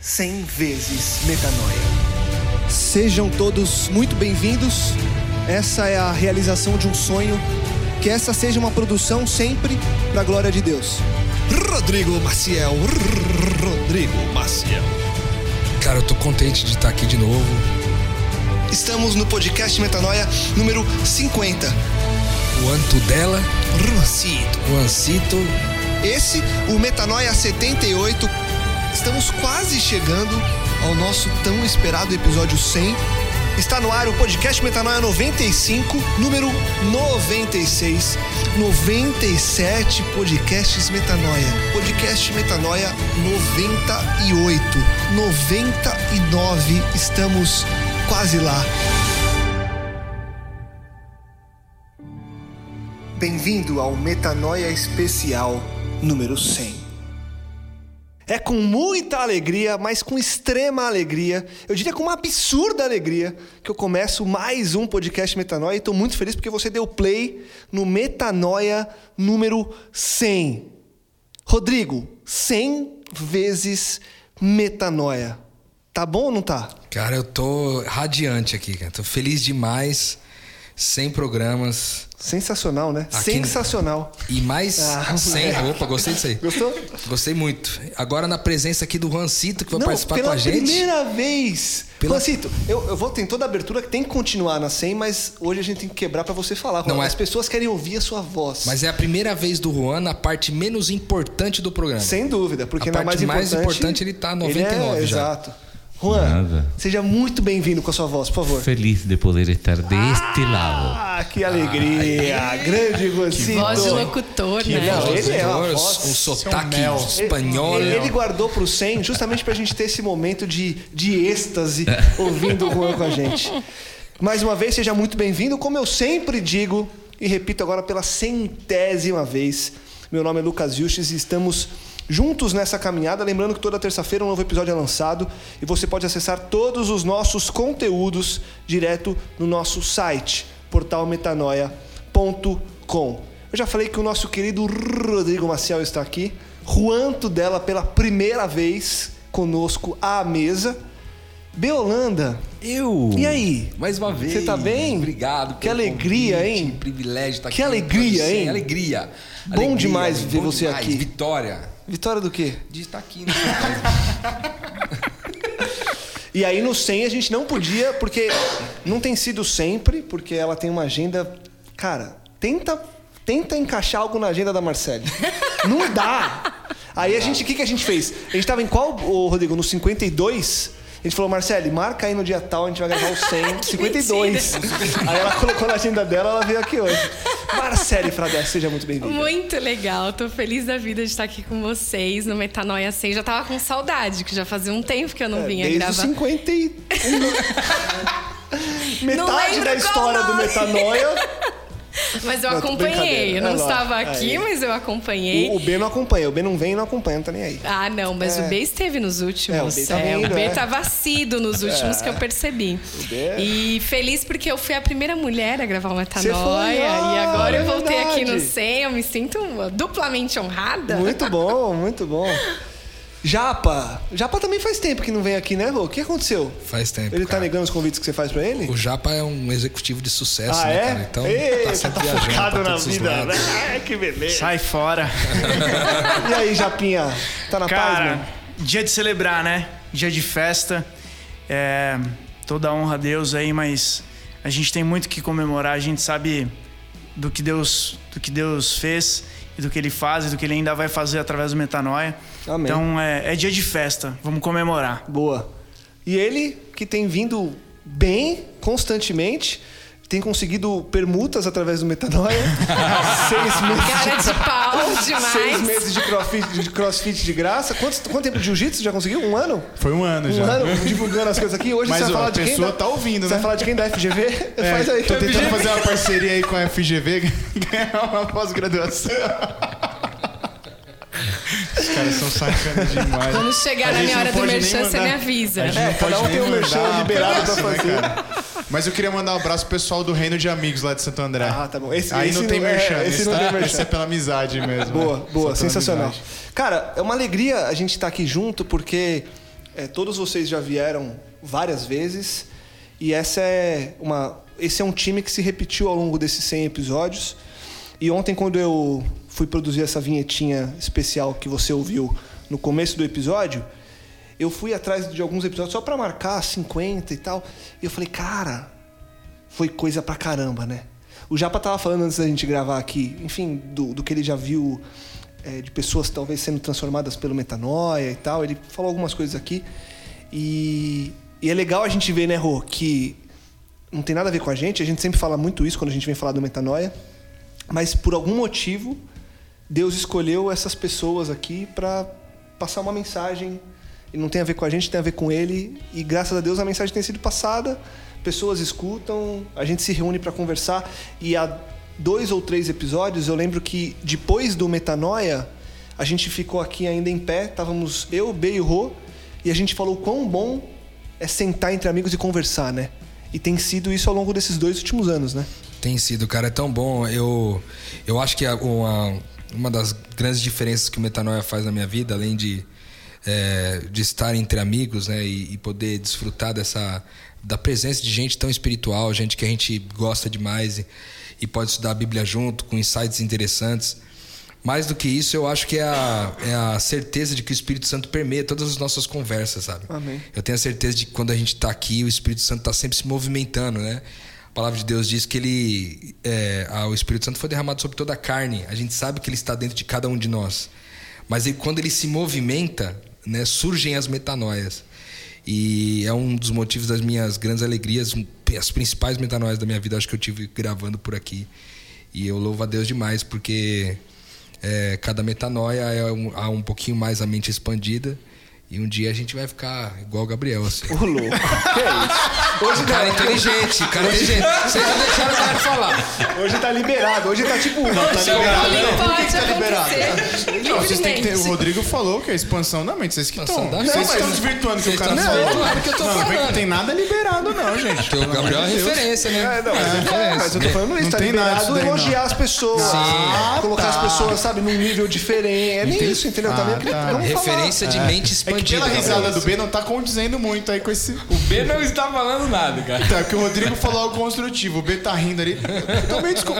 100 vezes metanoia. Sejam todos muito bem-vindos. Essa é a realização de um sonho. Que essa seja uma produção sempre para a glória de Deus. Rodrigo Maciel. Rodrigo Maciel. Cara, eu tô contente de estar aqui de novo. Estamos no podcast Metanoia número 50. O Anto dela, Ruancito. o Ancito. Esse, o Metanoia 78. Estamos quase chegando ao nosso tão esperado episódio 100. Está no ar o podcast Metanoia 95, número 96. 97 podcasts Metanoia. Podcast Metanoia 98. 99. Estamos quase lá. Bem-vindo ao Metanoia Especial número 100. É com muita alegria, mas com extrema alegria, eu diria com uma absurda alegria, que eu começo mais um podcast Metanoia e estou muito feliz porque você deu play no Metanoia número 100. Rodrigo, 100 vezes Metanoia. Tá bom ou não tá? Cara, eu tô radiante aqui, cara. Tô feliz demais. 100 programas. Sensacional, né? Aqui- Sensacional. E mais Ah, 100. moleque. Opa, gostei disso aí. Gostou? Gostei muito. Agora na presença aqui do Juancito, que vai Não, participar pela com a gente. primeira vez. Pela- Juancito, eu, eu vou ter toda a abertura que tem que continuar na 100, mas hoje a gente tem que quebrar pra você falar. Não, As é- pessoas querem ouvir a sua voz. Mas é a primeira vez do Juan na parte menos importante do programa. Sem dúvida, porque A na mais parte mais importante... importante ele tá ele 99 é, já. Exato. Juan, Nada. seja muito bem-vindo com a sua voz, por favor. Feliz de poder estar deste lado. Ah, que alegria! Grande Juancito! Voz de locutor, né? Não, ele é uma voz- um sotaque espanhol. Ele, ele guardou pro 100 justamente pra gente ter esse momento de, de êxtase ouvindo o Juan com a gente. Mais uma vez, seja muito bem-vindo. Como eu sempre digo, e repito agora pela centésima vez, meu nome é Lucas Vilches e estamos juntos nessa caminhada. Lembrando que toda terça-feira um novo episódio é lançado e você pode acessar todos os nossos conteúdos direto no nosso site, portalmetanoia.com. Eu já falei que o nosso querido Rodrigo Maciel está aqui. Juanto dela pela primeira vez conosco à mesa. Beolanda, Eu! E aí? Mais uma vez. Você tá bem? Obrigado. Que alegria, convite, hein? Privilégio estar Que aqui. alegria, Sim, hein? Alegria. Bom Alegria, demais ver bom você demais. aqui. Vitória. Vitória do quê? De estar aqui seu E aí no 100 a gente não podia, porque não tem sido sempre, porque ela tem uma agenda. Cara, tenta, tenta encaixar algo na agenda da Marcele. Não dá! Aí a gente, o que, que a gente fez? A gente tava em qual, Rodrigo? No 52? A gente falou, Marcele, marca aí no dia tal, a gente vai gravar o 100, 52. Aí ela colocou na agenda dela, ela veio aqui hoje. Marcele Fradé, seja muito bem-vinda. Muito legal, tô feliz da vida de estar aqui com vocês no Metanoia 100. Já tava com saudade, que já fazia um tempo que eu não vinha É, Desde gravar. os 51. Não Metade da história do. Metanoia. Mas eu Não, acompanhei. Eu não É estava aqui, Aí. mas eu acompanhei. O, o B não acompanha. O B não vem e não acompanha, não tá nem aí. Ah, não, mas É. o B esteve nos últimos. É, o B tá É, vindo, o B é. tava assíduo nos últimos que eu percebi. B é- E feliz porque eu fui a primeira mulher a gravar o Metanoia. foi? Ah, e agora eu é voltei aqui no verdade. 100. Eu me sinto duplamente honrada. Muito bom, muito bom. Japa. Japa também faz tempo que não vem aqui, né, Rô? O que aconteceu? Faz tempo. Ele tá cara. negando os convites que você faz pra ele? O Japa é um executivo de sucesso, ah, né, é? cara? Então Eita, tá sempre tá focado na vida, né? Ai, que beleza. Sai fora. E aí, Japinha? Tá na paz, Cara, mano? dia de celebrar, né? Dia de festa. É, toda honra a Deus aí, mas a gente tem muito que comemorar. A gente sabe do que Deus, do que Deus fez e do que Ele faz e do que Ele ainda vai fazer através do Metanoia. Amém. Então é, é dia de festa. Vamos comemorar. Boa. E ele, que tem vindo bem, constantemente, tem conseguido permutas através do Metanoia. Seis meses Cara de pau Seis demais. meses de crossfit, de crossfit de graça. Quanto, quanto tempo de jiu-jitsu já conseguiu? Um ano? Foi um ano Um já. ano divulgando as coisas aqui. Hoje Mas, você vai ó, falar a de quem? pessoa da- tá ouvindo, Você né? vai falar de quem da FGV? É, Faz aí. Tô tentando fazer uma parceria aí com a FGV, ganhar uma pós-graduação. Caras são sacanas demais. Quando chegar A na minha hora do merchan, você me avisa. A gente É, cada pode um nem tem um merchan mandar liberado pra né, fazer. Mas eu queria mandar um abraço pro pessoal do Reino de Amigos lá de Santo André. Ah, tá bom. Esse- aí esse não tem não- é, merchan. esse esse, não tá- tem merchan. esse é pela amizade mesmo. Boa, né? boa, Só pela sensacional. amizade. Cara, é uma alegria a gente estar aqui junto porque É, todos vocês já vieram várias vezes e essa é uma, esse é um time que se repetiu ao longo desses 100 episódios. E ontem, quando eu fui produzir essa vinhetinha especial que você ouviu no começo do episódio, eu fui atrás de alguns episódios só para marcar 50 e tal. E eu falei, cara, foi coisa pra caramba, né? O Japa tava falando antes da gente gravar aqui, enfim, do, do que ele já viu é, de pessoas talvez sendo transformadas pelo metanoia e tal. Ele falou algumas coisas aqui. E, e é legal a gente ver, né, Rô, que não tem nada a ver com a gente. A gente sempre fala muito isso quando a gente vem falar do metanoia. Mas por algum motivo, Deus escolheu essas pessoas aqui para passar uma mensagem. E não tem a ver com a gente, tem a ver com ele. E graças a Deus a mensagem tem sido passada. Pessoas escutam, a gente se reúne para conversar. E há dois ou três episódios, eu lembro que depois do Metanoia, a gente ficou aqui ainda em pé. Estávamos eu, B e o Rô. E a gente falou quão bom é sentar entre amigos e conversar, né? E tem sido isso ao longo desses dois últimos anos, né? Tem sido, cara, é tão bom. Eu, eu acho que uma, uma das grandes diferenças que o Metanoia faz na minha vida, além de, é, de estar entre amigos, né, e, e poder desfrutar dessa da presença de gente tão espiritual, gente que a gente gosta demais e, e pode estudar a Bíblia junto, com insights interessantes. Mais do que isso, eu acho que é a, é a certeza de que o Espírito Santo permeia todas as nossas conversas, sabe? Amém. Eu tenho a certeza de que quando a gente está aqui, o Espírito Santo está sempre se movimentando, né? Palavra de Deus diz que ele, é, o Espírito Santo foi derramado sobre toda a carne. A gente sabe que ele está dentro de cada um de nós. Mas ele- quando ele se movimenta, né, surgem as metanoias. E é um dos motivos das minhas grandes alegrias, as principais metanoias da minha vida, acho que eu tive gravando por aqui. E eu louvo a Deus demais, porque é, cada metanoia é um, há um pouquinho mais a mente expandida. E um dia a gente vai ficar igual o Gabriel, assim. Ô, louco. que é isso? Hoje O cara é inteligente, cara é inteligente. Vocês não deixaram o cara falar. Hoje tá liberado, hoje tá tipo. Hoje o bullying pode tá liberado? acontecer. Não, vocês têm que ter. O. Rodrigo falou que é expansão da mente. Vocês que estão. Vocês estão Não, desvirtuando o que o cara falou. desvirtuando o que eu tô não, não que falando. não tem nada liberado, não, gente. Porque o Gabriel é referência, né? É, não, mas, É, mas eu tô falando isso, Não tá tem nada liberado elogiar não. as pessoas. Sim. Colocar as pessoas, sabe, num nível diferente. É nem isso, entendeu? Ah, tá. falar. Referência de mente É que expandida. pela risada Gabriel. do B não tá condizendo muito aí com esse. O B não está falando nada, cara. Tá, porque o Rodrigo falou algo construtivo. O B tá rindo ali. Eu tô meio descon...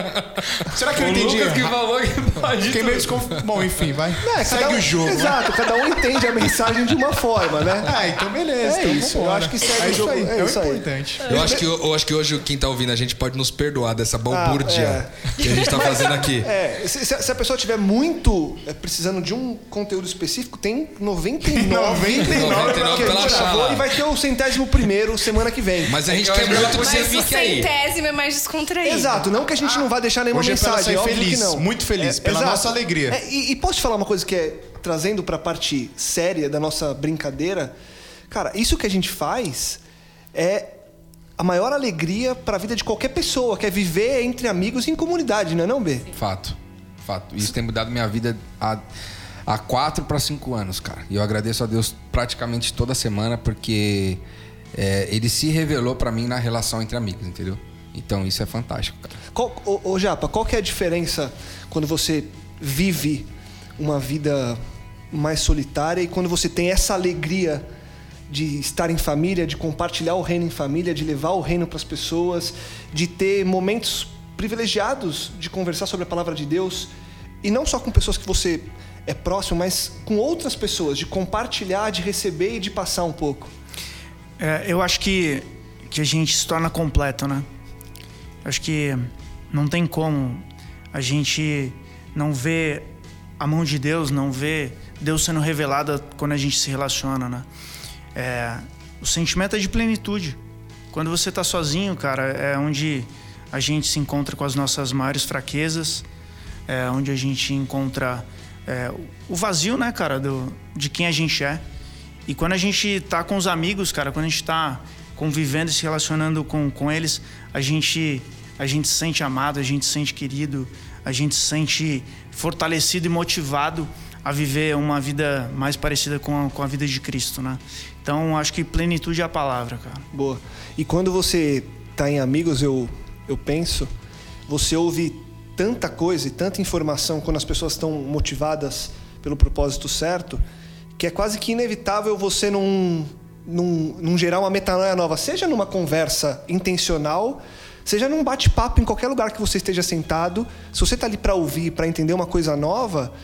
Será que eu O entendi? Lucas que falou que pode Fiquei meio desconf... Bom, enfim, vai. É, Segue cada um- o jogo. né? Exato, cada um entende a mensagem de uma forma, né? Ah, então beleza. É então isso, eu vambora. acho que segue é o isso jogo, aí. é É, isso o aí. importante. Eu acho, que, eu acho que hoje quem tá ouvindo a gente pode nos perdoar dessa balbúrdia Ah, que a gente tá fazendo aqui. É, se, se a- pessoa tiver muito é, precisando de um conteúdo específico, tem 99. 99 pra que a gente gravou e vai ter o centésimo primeiro semana que vem. Mas a gente Eu quer muito que você fique aí. centésimo é mais descontraído. Exato, não que a gente não vá deixar nenhuma Hoje é pra mensagem, óbvio feliz, que não. muito feliz, pela nossa alegria. É, e, e posso te falar uma coisa que é, trazendo pra parte séria da nossa brincadeira? Cara, isso que a gente faz é a maior alegria pra vida de qualquer pessoa, que é viver entre amigos e em comunidade, não é não, B? Fato. Fato. Isso tem mudado minha vida há, há quatro para cinco anos, cara. E eu agradeço a Deus praticamente toda semana porque é, ele se revelou pra mim na relação entre amigos, entendeu? Então isso é fantástico, cara. Qual, ô, ô, Japa, qual que é a diferença quando você vive uma vida mais solitária e quando você tem essa alegria de estar em família, de compartilhar o reino em família, de levar o reino para as pessoas, de ter momentos privilegiados de conversar sobre a palavra de Deus e não só com pessoas que você é próximo, mas com outras pessoas, de compartilhar, de receber e de passar um pouco. É, eu acho que, que a gente se torna completo, né? Eu acho que não tem como a gente não ver a mão de Deus, não ver Deus sendo revelado quando a gente se relaciona, né? É, o sentimento é de plenitude. Quando você tá sozinho, cara, é onde a gente se encontra com as nossas maiores fraquezas, é onde a gente encontra é, o vazio, né, cara, do, de quem a gente é. E quando a gente tá com os amigos, cara, quando a gente tá convivendo e se relacionando com, com eles, a gente, a gente se sente amado, a gente se sente querido, a gente se sente fortalecido e motivado a viver uma vida mais parecida com a, com a vida de Cristo, né? Então, acho que plenitude é a palavra, cara. Boa. E quando você tá em amigos, eu, eu penso, você ouve tanta coisa e tanta informação quando as pessoas estão motivadas pelo propósito certo, que é quase que inevitável você não, não, não gerar uma metanoia nova, seja numa conversa intencional, seja num bate-papo em qualquer lugar que você esteja sentado. Se você está ali para ouvir, para entender uma coisa nova,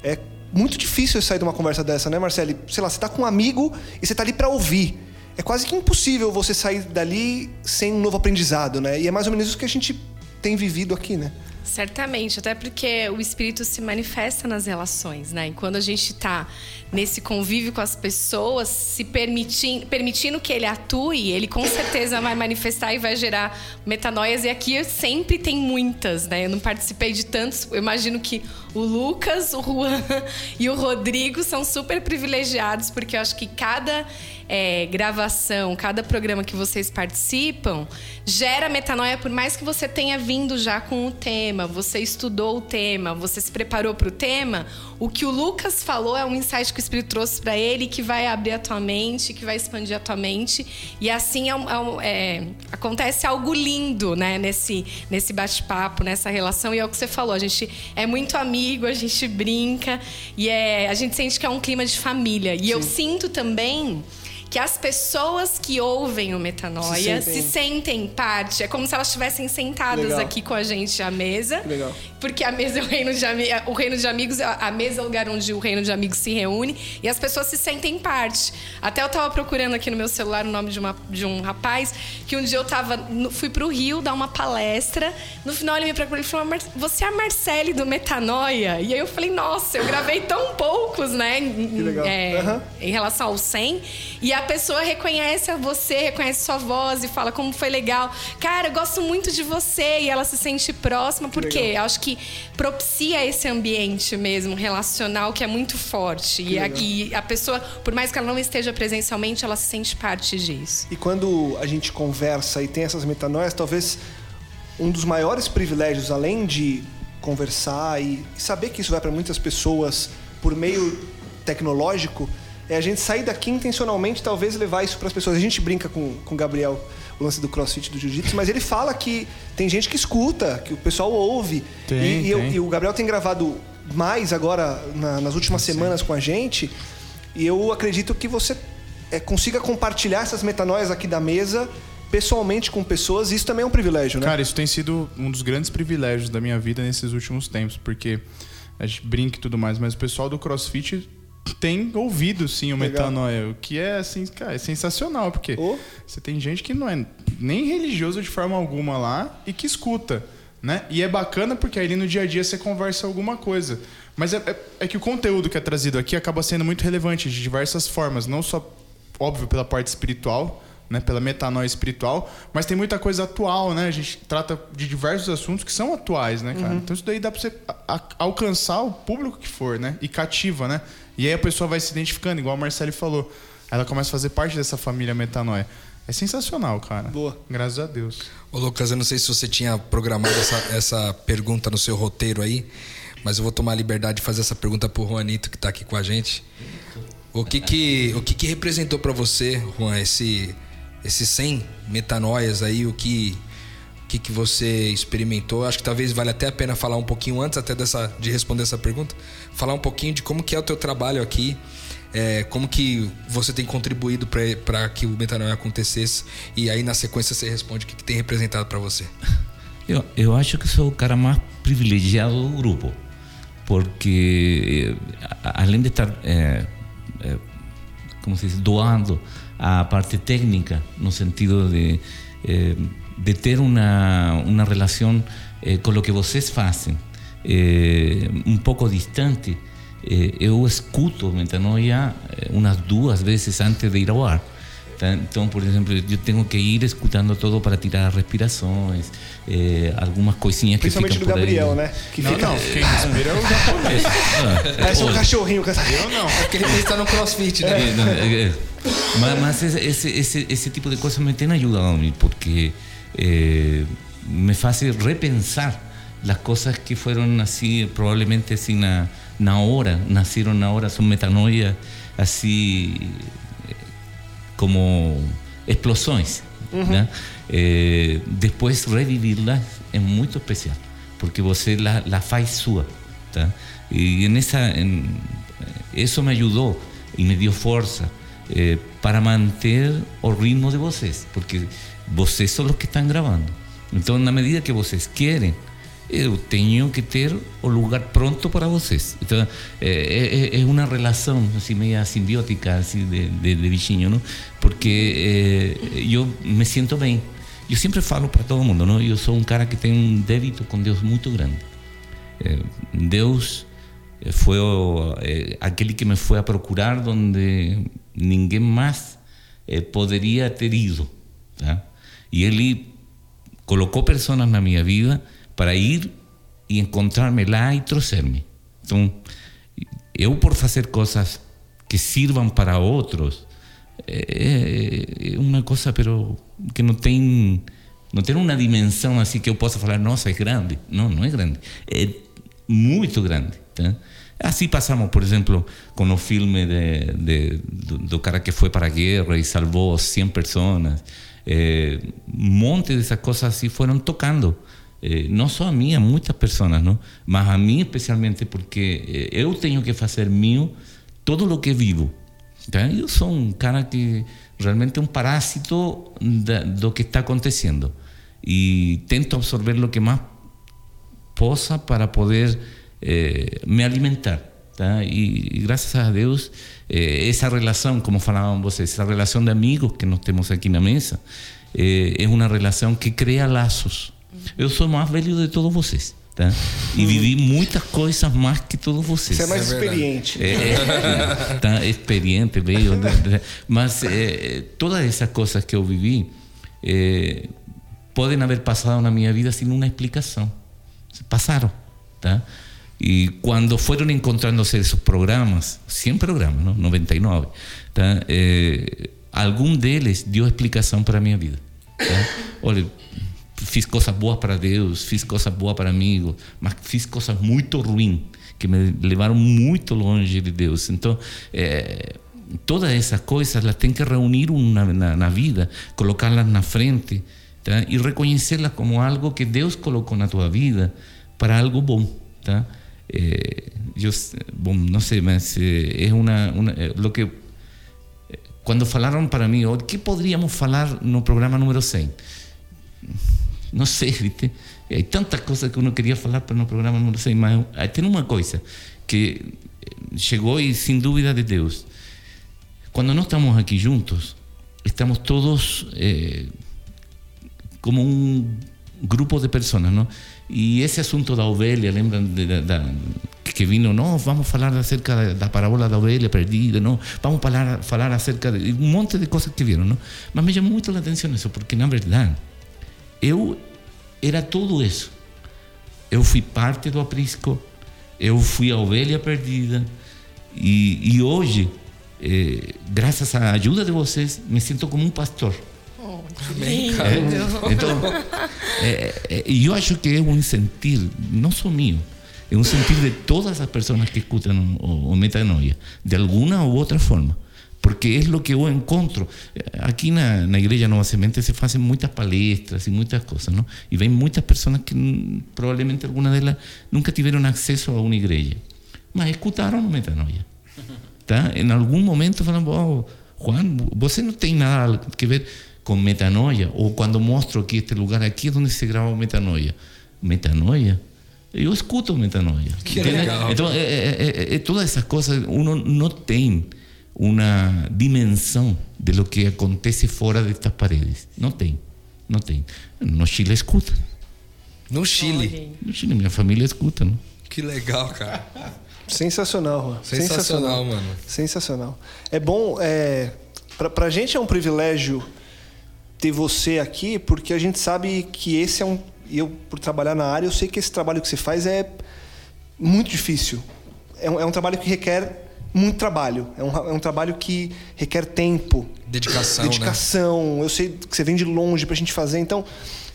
é muito difícil sair de uma conversa dessa, né, Marcelo? Sei lá, você está com um amigo e você está ali para ouvir. É quase que impossível você sair dali sem um novo aprendizado, né? E é mais ou menos isso que a gente tem vivido aqui, né? Certamente, até porque o espírito se manifesta nas relações, né? E quando a gente está nesse convívio com as pessoas, se permitindo, permitindo que ele atue, ele com certeza vai manifestar e vai gerar metanoias. E aqui sempre tem muitas, né? Eu não participei de tantos. Eu imagino que o Lucas, o Juan e o Rodrigo são super privilegiados, porque eu acho que cada é, gravação, cada programa que vocês participam, gera metanoia, por mais que você tenha vindo já com o tema, você estudou o tema, você se preparou para o tema, o que o Lucas falou é um insight que o Espírito trouxe para ele, que vai abrir a tua mente, que vai expandir a tua mente. E assim é, é, é, acontece algo lindo né, nesse, nesse bate-papo, nessa relação. E é o que você falou, a gente é muito amigo, a gente brinca, e é, a gente sente que é um clima de família. E eu sinto também que as pessoas que ouvem o Metanoia Se se sentem- sentem, parte. É como se elas estivessem sentadas Legal. aqui com a gente à mesa. Legal. Porque a mesa é o reino de amigos. O reino de amigos, a mesa é o lugar onde o reino de amigos se reúne e as pessoas se sentem parte. Até eu tava procurando aqui no meu celular o nome de, uma, de um rapaz que um dia eu tava. no- fui pro Rio dar uma palestra. No final ele me procurou e falou: "Mar- Você é a Marcele do Metanoia? E aí eu falei, nossa, eu gravei tão poucos, né? em- Que legal. é, Aham. em relação ao 100 e a pessoa reconhece a você, reconhece sua voz e fala como foi legal. Cara, eu gosto muito de você e ela se sente próxima porque acho que propicia esse ambiente mesmo relacional que é muito forte e a, e a pessoa, por mais que ela não esteja presencialmente, ela se sente parte disso. E quando a gente conversa e tem essas metanoias, talvez um dos maiores privilégios, além de conversar e saber que isso vai para muitas pessoas por meio tecnológico, é a gente sair daqui intencionalmente, talvez levar isso para as pessoas. A gente brinca com, com o Gabriel o lance do crossfit do jiu-jitsu, mas ele fala que tem gente que escuta, que o pessoal ouve. Tem, e, e eu- tem. e o Gabriel tem gravado mais agora na- nas últimas semanas com a gente. E eu acredito que você é, consiga compartilhar essas metanoias aqui da mesa pessoalmente com pessoas. E isso também é um privilégio, né? Cara, isso tem sido um dos grandes privilégios da minha vida nesses últimos tempos, porque a gente brinca e tudo mais, mas o pessoal do CrossFit tem ouvido sim o Legal. metanoia, o que é assim, cara, é sensacional, porque Oh. você tem gente que não é nem religioso de forma alguma lá e que escuta, né? E é bacana porque aí no dia a dia você conversa alguma coisa. Mas é, é- é que o conteúdo que é trazido aqui acaba sendo muito relevante de diversas formas, não só óbvio pela parte espiritual, né, pela metanoia espiritual, mas tem muita coisa atual, né? A gente trata de diversos assuntos que são atuais, né, cara? Então isso daí dá pra você alcançar o público que for, né? E cativa, né? E aí a pessoa vai se identificando, igual a Marcele falou. Ela começa a fazer parte dessa família metanoia. É sensacional, cara. Boa. Graças a Deus. Ô Lucas, eu não sei se você tinha programado essa, essa pergunta no seu roteiro aí, mas eu vou tomar a liberdade de fazer essa pergunta pro Juanito que tá aqui com a gente. O que que, o que, que representou para você, Juan, esse, esses 100 metanoias aí, o que, o que que você experimentou? Acho que talvez vale até a pena falar um pouquinho antes até dessa, de responder essa pergunta, falar um pouquinho de como que é o teu trabalho aqui, é, como que você tem contribuído para que o metanoia acontecesse e aí na sequência você responde o que, que tem representado para você. Eu, eu acho que sou o cara mais privilegiado do grupo, porque eh, além de estar, eh, eh, como se diz, doando a parte técnica, no sentido de, de ter uma, uma relação com o que vocês fazem, eh, um pouco distante, eh, eu escuto Metanoia eh, umas duas vezes antes de ir ao ar. Então, por exemplo, eu tenho que ir escutando todo para tirar as respirações, eh, algumas coisinhas que Principalmente ficam do por aí. Gabriel, né? Que Não, fica. não. Quem respira é o japonês. Parece um cachorrinho. Eu não. Porque ele está no crossfit, né? Eh, no, eh, eh, mas mas esse, esse, esse, esse tipo de coisas me tem ajudado a mim, porque eh, me faz repensar as coisas que foram assim, provavelmente assim na, na hora, nasceram na hora, são metanoia, assim como explosões. Né? Eh, depois revivi-las é muito especial, porque você la, la faz sua. Tá? E nessa, em, isso me ajudou e me deu força eh, para manter o ritmo de vocês, porque vocês são os que estão gravando. Então, na medida que vocês querem, eu tenho que ter o lugar pronto para vocês. Então, é, é, é uma relação assim, meio simbiótica assim, de, de, de bichinho, não? porque é, eu me sinto bem. Eu sempre falo para todo mundo, não? eu sou um cara que tem um débito com Deus muito grande. Deus foi o, aquele que me foi a procurar onde ninguém mais poderia ter ido. Tá? E Ele colocou pessoas na minha vida para ir e encontrar-me lá e trouxer-me. Então, eu por fazer coisas que sirvam para outros é, é uma coisa, pero que não tem não tem uma dimensão assim que eu possa falar, nossa, é grande. Não, não é grande. É muito grande. Tá? Assim passamos, por exemplo, com o filme de, de, do, cara que foi para guerra e salvou 100 pessoas. É, um monte dessas coisas assim foram tocando. Eh, não só a mim, a muitas pessoas, não? mas a mim especialmente porque eh, eu tenho que fazer meu todo o que vivo. Tá? Eu sou um cara que realmente é um parásito da, do que está acontecendo e tento absorver o que mais possa para poder eh, me alimentar. Tá? E, e, graças a Deus, eh, essa relação, como falavam vocês, essa relação de amigos que nós temos aqui na mesa, eh, é uma relação que cria laços. Eu sou mais velho de todos vocês. Tá? E vivi muitas coisas mais que todos vocês. Você é mais é experiente. É, é, tá experiente, veio. Mas é, todas essas coisas que eu vivi é, podem haver passado na minha vida sem uma explicação. Passaram. Tá? E quando foram encontrándose esses programas, 100 programas, não? 99, tá? É, algum deles deu explicação para a minha vida. Tá? Olha, fiz coisas boas para Deus, fiz coisas boas para amigos, mas fiz coisas muito ruins que me levaram muito longe de Deus. Então, é, todas essas coisas elas tem que reunir na, na, na vida, colocá-las na frente tá? e reconhecê-las como algo que Deus colocou na tua vida para algo bom, tá? É, eu, bom, não sei, mas é uma, uma é, lo que quando falaram para mim, o que poderíamos falar no programa número 100? Não sei, ¿viste? Hay tantas cosas que uno quería falar para no programa número 6, mas tem uma coisa que chegou e sem dúvida de Deus. Quando nós estamos aqui juntos, estamos todos eh, como um grupo de pessoas, não? E esse assunto da ovelha, lembram de, de, de, que vino, não, vamos falar acerca da parábola da ovelha perdida, não, vamos falar, falar acerca de um monte de coisas que viram, não? Mas me chamou muito a atenção isso, porque na verdade eu era tudo isso. Eu fui parte do aprisco, eu fui a ovelha perdida e, e hoje, eh, graças à ajuda de vocês, me sinto como um pastor. Oh, Amém, cara. Então, é, é, e eu acho que é um sentir, não só meu, é um sentir de todas as pessoas que escutam o, o metanoia, de alguma ou outra forma. Porque é o que eu encontro. Aqui na, na Igreja Nova Semente se fazem muitas palestras e muitas coisas, não? E vem muitas pessoas que hum, provavelmente algumas delas nunca tiveram acesso a uma igreja, mas escutaram no metanoia. Tá? Em algum momento falam, oh, Juan, você não tem nada a ver com metanoia? Ou quando mostro aqui este lugar aqui é onde se grava o metanoia. Metanoia? Eu escuto metanoia. Que entende? legal. Então, é, é, é, é, todas essas coisas, uno não tem uma dimensão de lo que acontece fora destas paredes. Não tem, não tem. No Chile escuta. No Chile. No Chile, minha família escuta, não? Que legal, cara. Sensacional, Juan. Sensacional, mano. Sensacional. É bom, é, pra, pra gente é um privilégio ter você aqui, porque a gente sabe que esse é um. Eu, por trabalhar na área, eu sei que esse trabalho que você faz é muito difícil. É um, é um trabalho que requer muito trabalho. É um, é um trabalho que requer tempo, Dedicação, né? dedicação. Eu sei que você vem de longe pra gente fazer, então.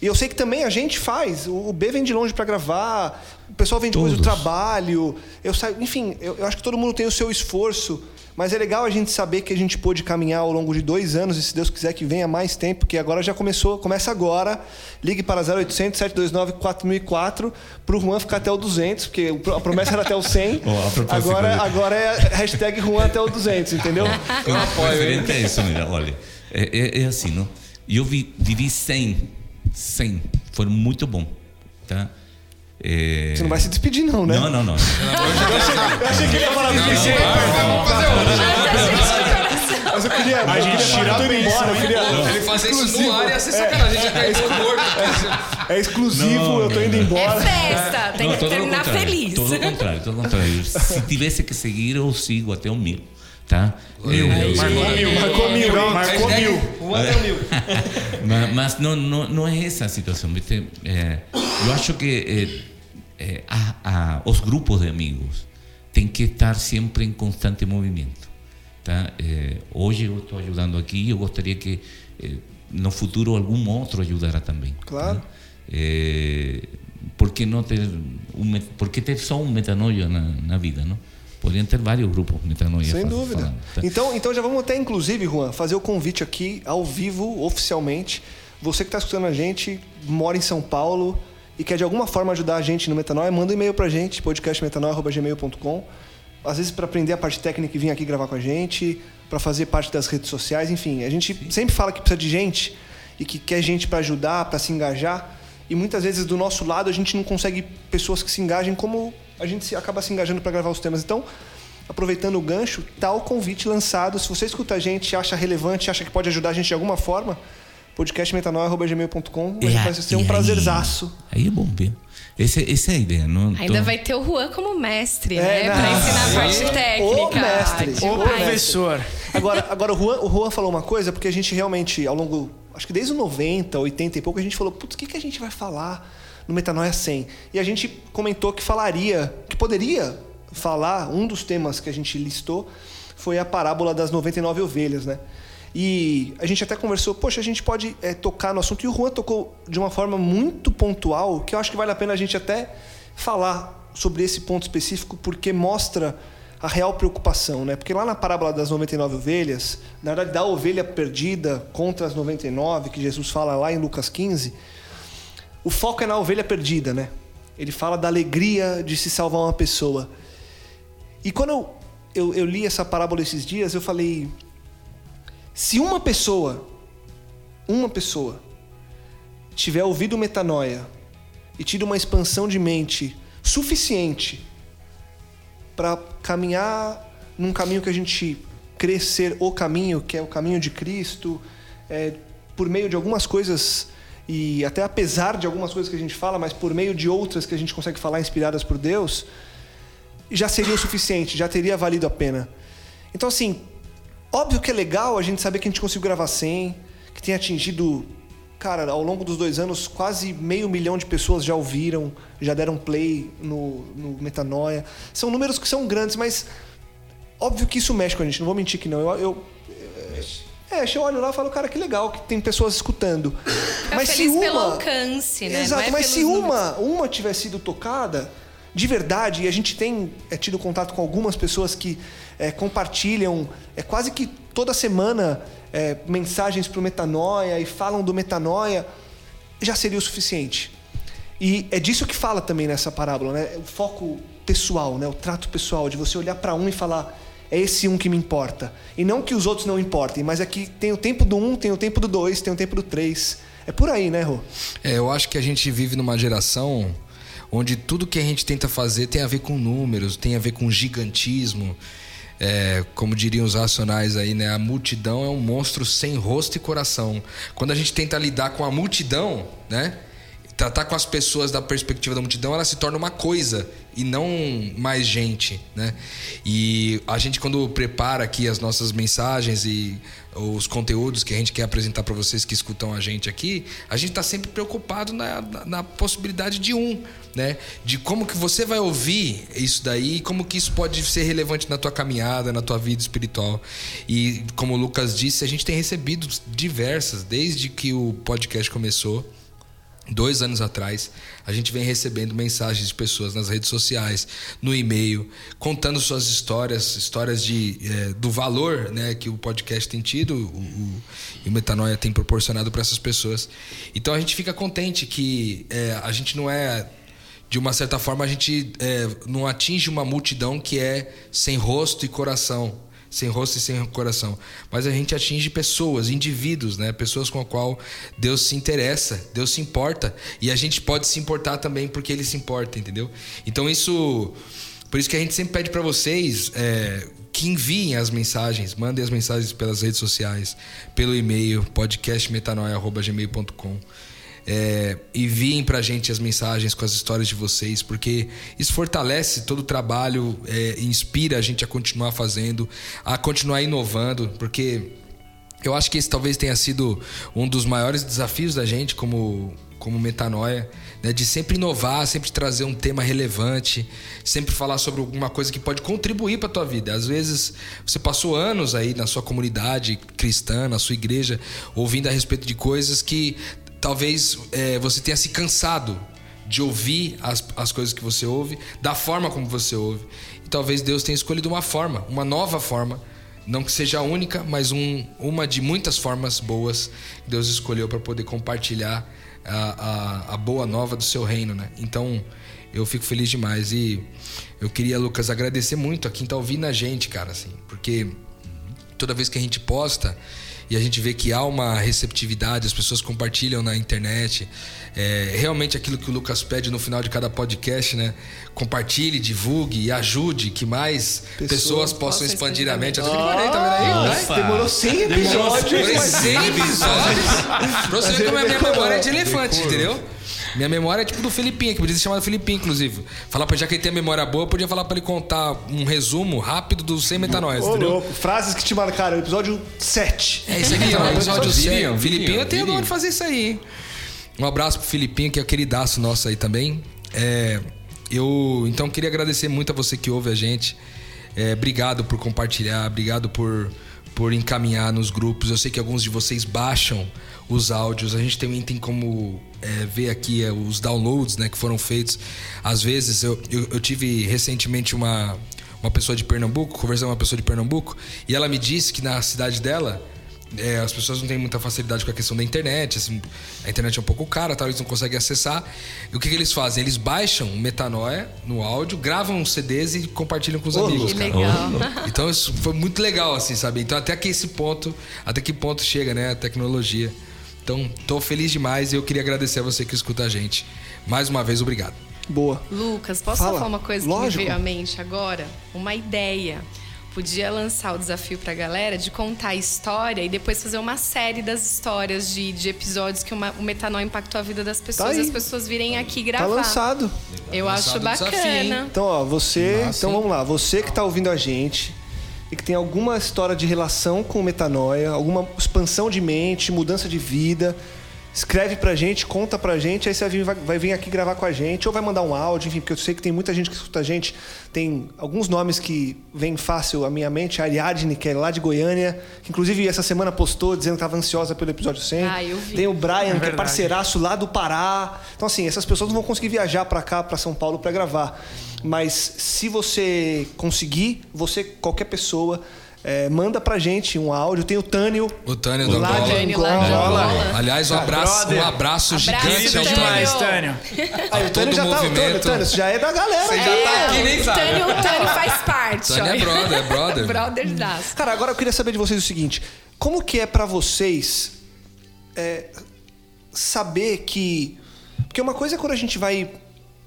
E eu sei que também a gente faz. O B vem de longe pra gravar, o pessoal vem depois do Todos. trabalho. Eu saio, enfim, eu, eu acho que todo mundo tem o seu esforço, Mas é legal a gente saber que a gente pôde caminhar ao longo de dois anos e se Deus quiser que venha mais tempo, porque agora já começou, começa agora. Ligue para 0800 729 4004 para o Juan ficar até o 200, porque a promessa era até o 100. Oh, a propósito agora, agora é hashtag Juan até o 200, entendeu? Referente a isso, mira, olha, é, é, é assim, não? Eu vi, vivi 100, 100, foi muito bom, tá? É... Você não vai se despedir não, né? Não, não, não. Eu achei que ele ia falar do você. Mas eu queria. A eu gente queria tira falar, eu tô indo bem, embora, eu queria- Ele fazer isso no ar ia ser sacanagem. Já caiu todo morto. É exclusivo, Não, eu tô indo É embora. festa, tem Não, que terminar feliz. Todo o contrário, todo o contrário. Se tivesse que seguir, eu sigo até o mil, tá? É, Marcou mil, marcou mil, hein? Marcou mil. Juan até o mil. mas, mas não, não, não é essa a situação, ¿viste? Eh, eu acho que eh, a- a- os grupos de amigos têm que estar sempre em constante movimento. Tá? Eh, hoje eu estou ajudando aqui, eu gostaria que eh, no futuro algum outro ajudara também. Claro. tá? Eh, por que não ter um, por que ter só um metanoia na, na vida, não? Poderiam ter vários grupos metanoia. Sem dúvida. falando, tá? Então, então já vamos até, inclusive, Juan, fazer o convite aqui ao vivo, oficialmente. Você que está escutando a gente, mora em São Paulo e quer de alguma forma ajudar a gente no Metanoia, manda um e-mail pra gente, podcastmetanoia.gmail.com. Às vezes para aprender a parte técnica e vir aqui gravar com a gente, para fazer parte das redes sociais, enfim. A gente sempre fala que precisa de gente e que quer gente para ajudar, para se engajar. E muitas vezes do nosso lado a gente não consegue pessoas que se engajem como a gente se- acaba se engajando para gravar os temas. Então, aproveitando o gancho, tá o convite lançado. Se você escuta a gente, acha relevante, acha que pode ajudar a gente de alguma forma, podcastmetanoia.gmail.com. É, Vai ser um prazerzaço. Aí, aí é bom ver. Essa, essa é a ideia. Não? Ainda Então- vai ter o Juan como mestre, É, né? não. Pra ensinar a parte técnica. mestre. Ô, Demais. professor. Agora, agora o, Juan, o Juan falou uma coisa, porque a gente realmente, ao longo, acho que desde os 90, 80 e pouco, a gente falou, putz, o que, que a gente vai falar no Metanoia 100? E a gente comentou que falaria, que poderia falar, um dos temas que a gente listou foi a parábola das 99 ovelhas, né? E a gente até conversou, poxa, a gente pode é, tocar no assunto. E o Juan tocou de uma forma muito pontual, que eu acho que vale a pena a gente até falar sobre esse ponto específico, porque mostra a real preocupação, né? Porque lá na parábola das 99 ovelhas, na verdade, da ovelha perdida contra as 99, que Jesus fala lá em Lucas 15, o foco é na ovelha perdida, né? Ele fala da alegria de se salvar uma pessoa. E quando eu, eu, eu li essa parábola esses dias, eu falei: se uma pessoa, uma pessoa, tiver ouvido metanoia e tido uma expansão de mente suficiente para caminhar num caminho que a gente crescer o caminho, que é o caminho de Cristo, é, por meio de algumas coisas e até apesar de algumas coisas que a gente fala, mas por meio de outras que a gente consegue falar inspiradas por Deus, já seria o suficiente, já teria valido a pena. Então assim, óbvio que é legal a gente saber que a gente conseguiu gravar 100, que tem atingido, cara, ao longo dos dois anos, quase meio milhão de pessoas já ouviram, já deram play no, no Metanoia. São números que são grandes, mas óbvio que isso mexe com a gente, não vou mentir que não. Eu, eu é, eu olho lá e falo, cara, que legal que tem pessoas escutando. Fica mas se uma, pelo alcance, né? Exato, é mas se uma, uma tiver sido tocada de verdade, e a gente tem é, tido contato com algumas pessoas que é, compartilham é quase que toda semana é, mensagens para o Metanoia e falam do Metanoia, já seria o suficiente. E é disso que fala também nessa parábola, né? O foco pessoal, né? O trato pessoal, de você olhar para um e falar é esse um que me importa. E não que os outros não importem, mas é que tem o tempo do um, tem o tempo do dois, tem o tempo do três. É por aí, né, Rô? É, eu acho que a gente vive numa geração onde tudo que a gente tenta fazer tem a ver com números, tem a ver com gigantismo. É, como diriam os racionais aí, né? A multidão é um monstro sem rosto e coração. Quando a gente tenta lidar com a multidão, né? Tratar com as pessoas da perspectiva da multidão, ela se torna uma coisa e não mais gente, né? E a gente quando prepara aqui as nossas mensagens e os conteúdos que a gente quer apresentar para vocês que escutam a gente aqui, a gente está sempre preocupado na, na, na, possibilidade de um, né? De como que você vai ouvir isso daí, e como que isso pode ser relevante na tua caminhada, na tua vida espiritual. E como o Lucas disse, a gente tem recebido diversas desde que o podcast começou. Dois anos atrás, a gente vem recebendo mensagens de pessoas nas redes sociais, no e-mail, contando suas histórias, histórias de, é, do valor né, que o podcast tem tido o, o, e o Metanoia tem proporcionado para essas pessoas. Então a gente fica contente que é, a gente não é de uma certa forma, a gente é, não atinge uma multidão que é sem rosto e coração. Sem rosto e sem coração. Mas a gente atinge pessoas, indivíduos, né? Pessoas com a qual Deus se interessa, Deus se importa. E a gente pode se importar também porque Ele se importa, entendeu? Então isso. Por isso que a gente sempre pede para vocês é, que enviem as mensagens, mandem as mensagens pelas redes sociais, pelo e-mail, podcastmetanoia.gmail.com. É, enviem pra gente as mensagens com as histórias de vocês, porque isso fortalece todo o trabalho, é, inspira a gente a continuar fazendo, a continuar inovando, porque eu acho que esse talvez tenha sido um dos maiores desafios da gente como, como metanoia, né? de sempre inovar, sempre trazer um tema relevante, sempre falar sobre alguma coisa que pode contribuir para a tua vida. Às vezes você passou anos aí na sua comunidade cristã, na sua igreja, ouvindo a respeito de coisas que talvez é, você tenha se cansado de ouvir as, as coisas que você ouve, da forma como você ouve. E talvez Deus tenha escolhido uma forma, uma nova forma, não que seja a única, mas um, uma de muitas formas boas que Deus escolheu para poder compartilhar a, a, a, boa nova do seu reino, né? Então eu fico feliz demais e eu queria, Lucas, agradecer muito a quem tá ouvindo a gente, cara, assim, porque toda vez que a gente posta e a gente vê que há uma receptividade, as pessoas compartilham na internet. É, realmente aquilo que o Lucas pede no final de cada podcast, né? Compartilhe, divulgue e ajude que mais pessoas, pessoas possam expandir a mente. Eu ah, tá vendo aí? Né? Demorou 100 episódios. Demorou 100 episódios. pra você ver como é a minha memória é de elefante, entendeu? Minha memória é tipo do Filipinho, que podia ser chamado Filipinho, inclusive. Falar pra já que ele tem a memória boa, eu podia falar pra ele contar um resumo rápido dos 100 metanóis, Ô, entendeu? louco. Frases que te marcaram, episódio 7. É isso aqui, ó, episódio 7. Filipinho, eu tenho agora de fazer isso aí, hein? Um abraço pro Filipinho, que é queridaço nosso aí também. É, eu então queria agradecer muito a você que ouve a gente. É, obrigado por compartilhar, obrigado por, por encaminhar nos grupos. Eu sei que alguns de vocês baixam os áudios. A gente também tem como é, ver aqui é, os downloads né, que foram feitos. Às vezes, eu, eu, eu, tive recentemente uma, uma pessoa de Pernambuco, conversando com uma pessoa de Pernambuco, e ela me disse que na cidade dela. É, as pessoas não têm muita facilidade com a questão da internet, assim, a internet é um pouco cara, tal, eles não conseguem acessar. E o que, que eles fazem? Eles baixam metanoia no áudio, gravam os CDs e compartilham com os oh, amigos, que cara. Legal. Então isso foi muito legal, assim, sabe? Então até que esse ponto, até que ponto chega, né, a tecnologia. Então, tô feliz demais e eu queria agradecer a você que escuta a gente. Mais uma vez, obrigado. Boa. Lucas, posso Fala. falar uma coisa Lógico. que me veio à mente agora? Uma ideia. Podia lançar o desafio pra galera de contar a história e depois fazer uma série das histórias de, de episódios que uma- o metanol impactou a vida das pessoas Tá e as pessoas virem aqui Tá gravar. lançado. Eu Lançado acho desafio, bacana. hein? Então, ó, você. Massa, então vamos lá. Você que tá ouvindo a gente e que tem alguma história de relação com metanoia, alguma expansão de mente, mudança de vida. Escreve pra gente, conta pra gente, aí você vai vir, vai- vai vir aqui gravar com a gente, ou vai mandar um áudio, enfim, porque eu sei que tem muita gente que escuta a gente. Tem alguns nomes que vêm fácil à minha mente. A Ariadne, que é lá de Goiânia, que inclusive essa semana postou dizendo que estava ansiosa pelo episódio 100. Ah, eu vi. Tem o Brian, que é verdade. parceiraço lá do Pará. Então, assim, essas pessoas não vão conseguir viajar pra cá, pra São Paulo, pra gravar. Mas se você conseguir, você, qualquer pessoa, é, manda pra gente um áudio. Tem o Tânio. O Tânio do Angola. De Angola. Angola. Aliás, um abraço, brother. um abraço, Abraço, gigante ao demais, Tânio. Aí, o Tânio já tá. O Tânio. Tânio, você já é da galera. Você já tá aqui, nem o sabe. Tânio, o Tânio faz parte. Tânio é brother, é brother. Brother das. Cara, agora eu queria saber de vocês o seguinte: como que é pra vocês é, saber que. Porque uma coisa é quando a gente vai,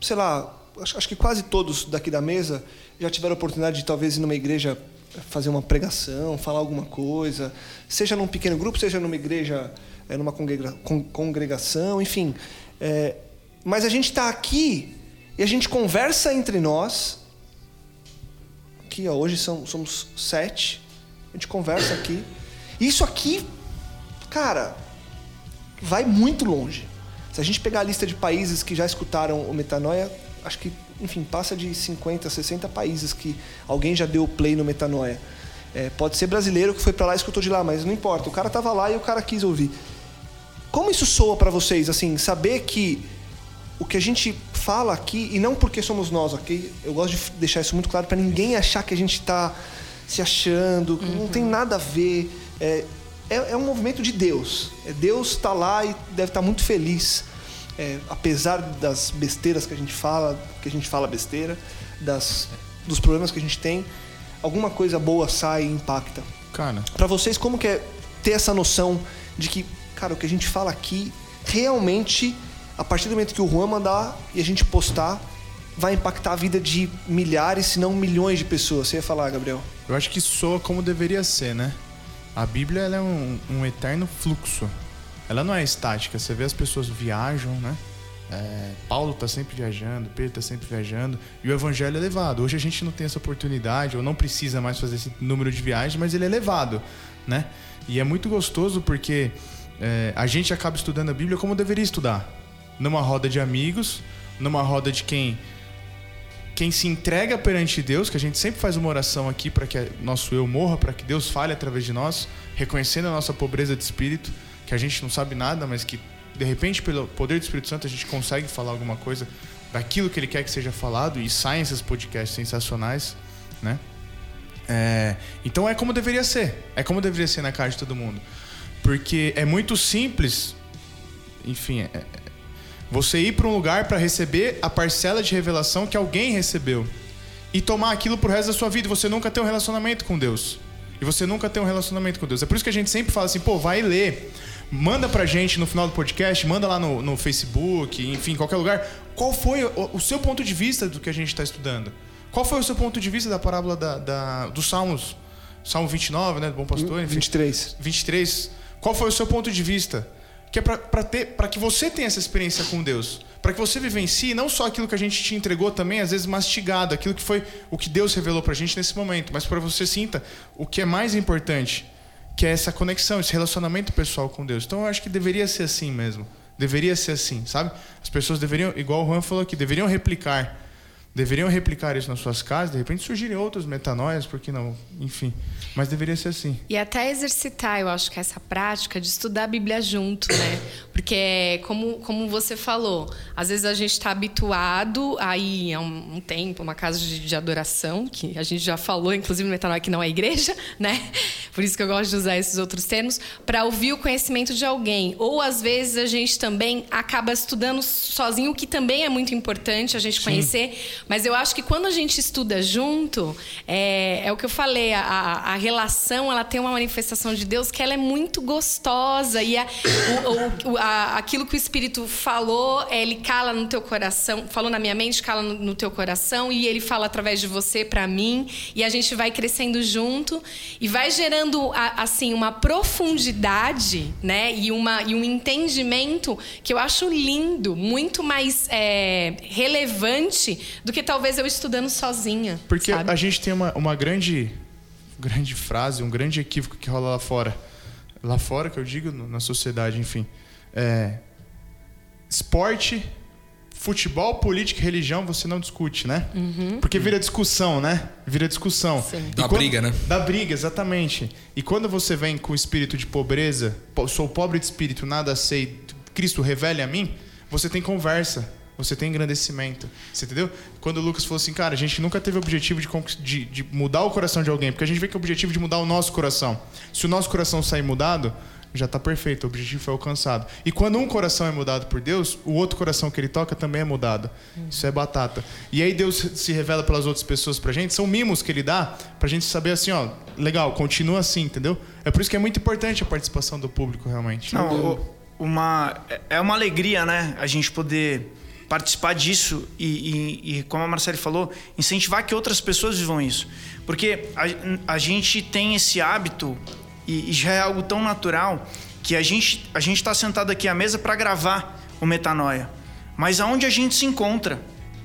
sei lá, acho, acho que quase todos daqui da mesa já tiveram a oportunidade de talvez ir numa igreja fazer uma pregação, falar alguma coisa, seja num pequeno grupo, seja numa igreja, é, numa congrega- con- congregação, enfim. É, mas a gente está aqui e a gente conversa entre nós. Aqui, ó, hoje são, somos sete. A gente conversa aqui. Isso aqui, cara, vai muito longe. Se a gente pegar a lista de países que já escutaram o Metanoia, acho que, enfim, passa de 50, 60 países que alguém já deu play no Metanoia. É, pode ser brasileiro que foi pra lá e escutou de lá, mas não importa. O cara tava lá e o cara quis ouvir. Como isso soa pra vocês, assim, saber que o que a gente fala aqui, e não porque somos nós, ok? Eu gosto de deixar isso muito claro pra ninguém achar que a gente tá se achando, que não tem nada a ver. É, é, é um movimento de Deus. É, Deus tá lá e deve estar muito feliz. É, apesar das besteiras que a gente fala, que a gente fala besteira, das, dos problemas que a gente tem, alguma coisa boa sai e impacta. Cara, Pra vocês, como que é ter essa noção de que, cara, o que a gente fala aqui, realmente, a partir do momento que o Juan mandar e a gente postar, vai impactar a vida de milhares, se não milhões de pessoas. Você ia falar, Gabriel? eu acho que soa como deveria ser, né? A Bíblia ela é um, um eterno fluxo. Ela não é estática. Você vê as pessoas viajam, né? É, Paulo tá sempre viajando, Pedro tá sempre viajando, e o evangelho é levado. Hoje a gente não tem essa oportunidade, ou não precisa mais fazer esse número de viagens, mas ele é levado, né? E é muito gostoso porque é, a gente acaba estudando a Bíblia como deveria estudar. Numa roda de amigos, numa roda de quem quem se entrega perante Deus, que a gente sempre faz uma oração aqui para que nosso eu morra, para que Deus fale através de nós, reconhecendo a nossa pobreza de espírito, que a gente não sabe nada, mas que de repente pelo poder do Espírito Santo a gente consegue falar alguma coisa daquilo que ele quer que seja falado e saem esses podcasts sensacionais, né? É, então é como deveria ser, é como deveria ser na casa de todo mundo, porque é muito simples, enfim, é- é- você ir para um lugar para receber a parcela de revelação que alguém recebeu e tomar aquilo pro resto da sua vida. Você nunca tem um relacionamento com Deus. E você nunca tem um relacionamento com Deus. É por isso que a gente sempre fala assim, pô, vai ler. Manda pra gente no final do podcast, manda lá no, no Facebook, enfim, qualquer lugar. Qual foi o, o seu ponto de vista do que a gente está estudando? Qual foi o seu ponto de vista da parábola da, da, dos Salmos? Salmo 29, né? Do Bom Pastor, enfim. 23. 23. Qual foi o seu ponto de vista? Que é para ter, para que você tenha essa experiência com Deus, para que você vivencie não só aquilo que a gente te entregou também, às vezes mastigado, aquilo que foi o que Deus revelou pra gente nesse momento, mas para você sinta o que é mais importante, que é essa conexão, esse relacionamento pessoal com Deus. Então eu acho que deveria ser assim mesmo. Deveria ser assim, sabe? As pessoas deveriam, igual o Juan falou aqui, deveriam replicar. Deveriam replicar isso nas suas casas, de repente surgirem outras metanoias, por que não? Enfim. Mas deveria ser assim. E até exercitar, eu acho que essa prática de estudar a Bíblia junto, né? Porque, como, como você falou, às vezes a gente está habituado a ir há um, um tempo, uma casa de, de adoração, que a gente já falou, inclusive no Metanoia, que não é igreja, né? Por isso que eu gosto de usar esses outros termos, para ouvir o conhecimento de alguém. Ou às vezes a gente também acaba estudando sozinho, o que também é muito importante a gente conhecer. Mas eu acho que quando a gente estuda junto, é, é o que eu falei, a, a, relação ela tem uma manifestação de Deus que ela é muito gostosa. E a, o, o, a, aquilo que o Espírito falou, ele cala no teu coração, falou na minha mente, cala no, no teu coração, e ele fala através de você para mim, e a gente vai crescendo junto e vai gerando assim uma profundidade, né? E, uma, e um entendimento que eu acho lindo, muito mais é, relevante do que talvez eu estudando sozinha. Porque sabe? a gente tem uma, uma grande, grande frase, um grande equívoco que rola lá fora. Lá fora, que eu digo, na sociedade, enfim. É, esporte, futebol, política e religião você não discute, né? Porque vira discussão, né? Vira discussão. Sim. E Dá briga, né? Dá briga, exatamente. E quando você vem com o espírito de pobreza, "Pô, sou pobre de espírito, nada sei, Cristo revele a mim, você tem conversa. Você tem engrandecimento. Você entendeu? Quando o Lucas falou assim, cara, a gente nunca teve o objetivo de, de, de mudar o coração de alguém, porque a gente vê que o objetivo de mudar o nosso coração. Se o nosso coração sair mudado, já está perfeito, o objetivo foi alcançado. E quando um coração é mudado por Deus, o outro coração que ele toca também é mudado. Isso é batata. E aí Deus se revela pelas outras pessoas pra gente, são mimos que ele dá pra gente saber assim, ó, legal, continua assim, entendeu? É por isso que é muito importante a participação do público, realmente. Não, uma, é uma alegria, né? A gente poder participar disso e, e- e, como a Marcele falou, incentivar que outras pessoas vivam isso. Porque a, a gente tem esse hábito e, e já é algo tão natural que a gente a gente está sentado aqui à mesa para gravar o Metanoia. Mas aonde a gente se encontra,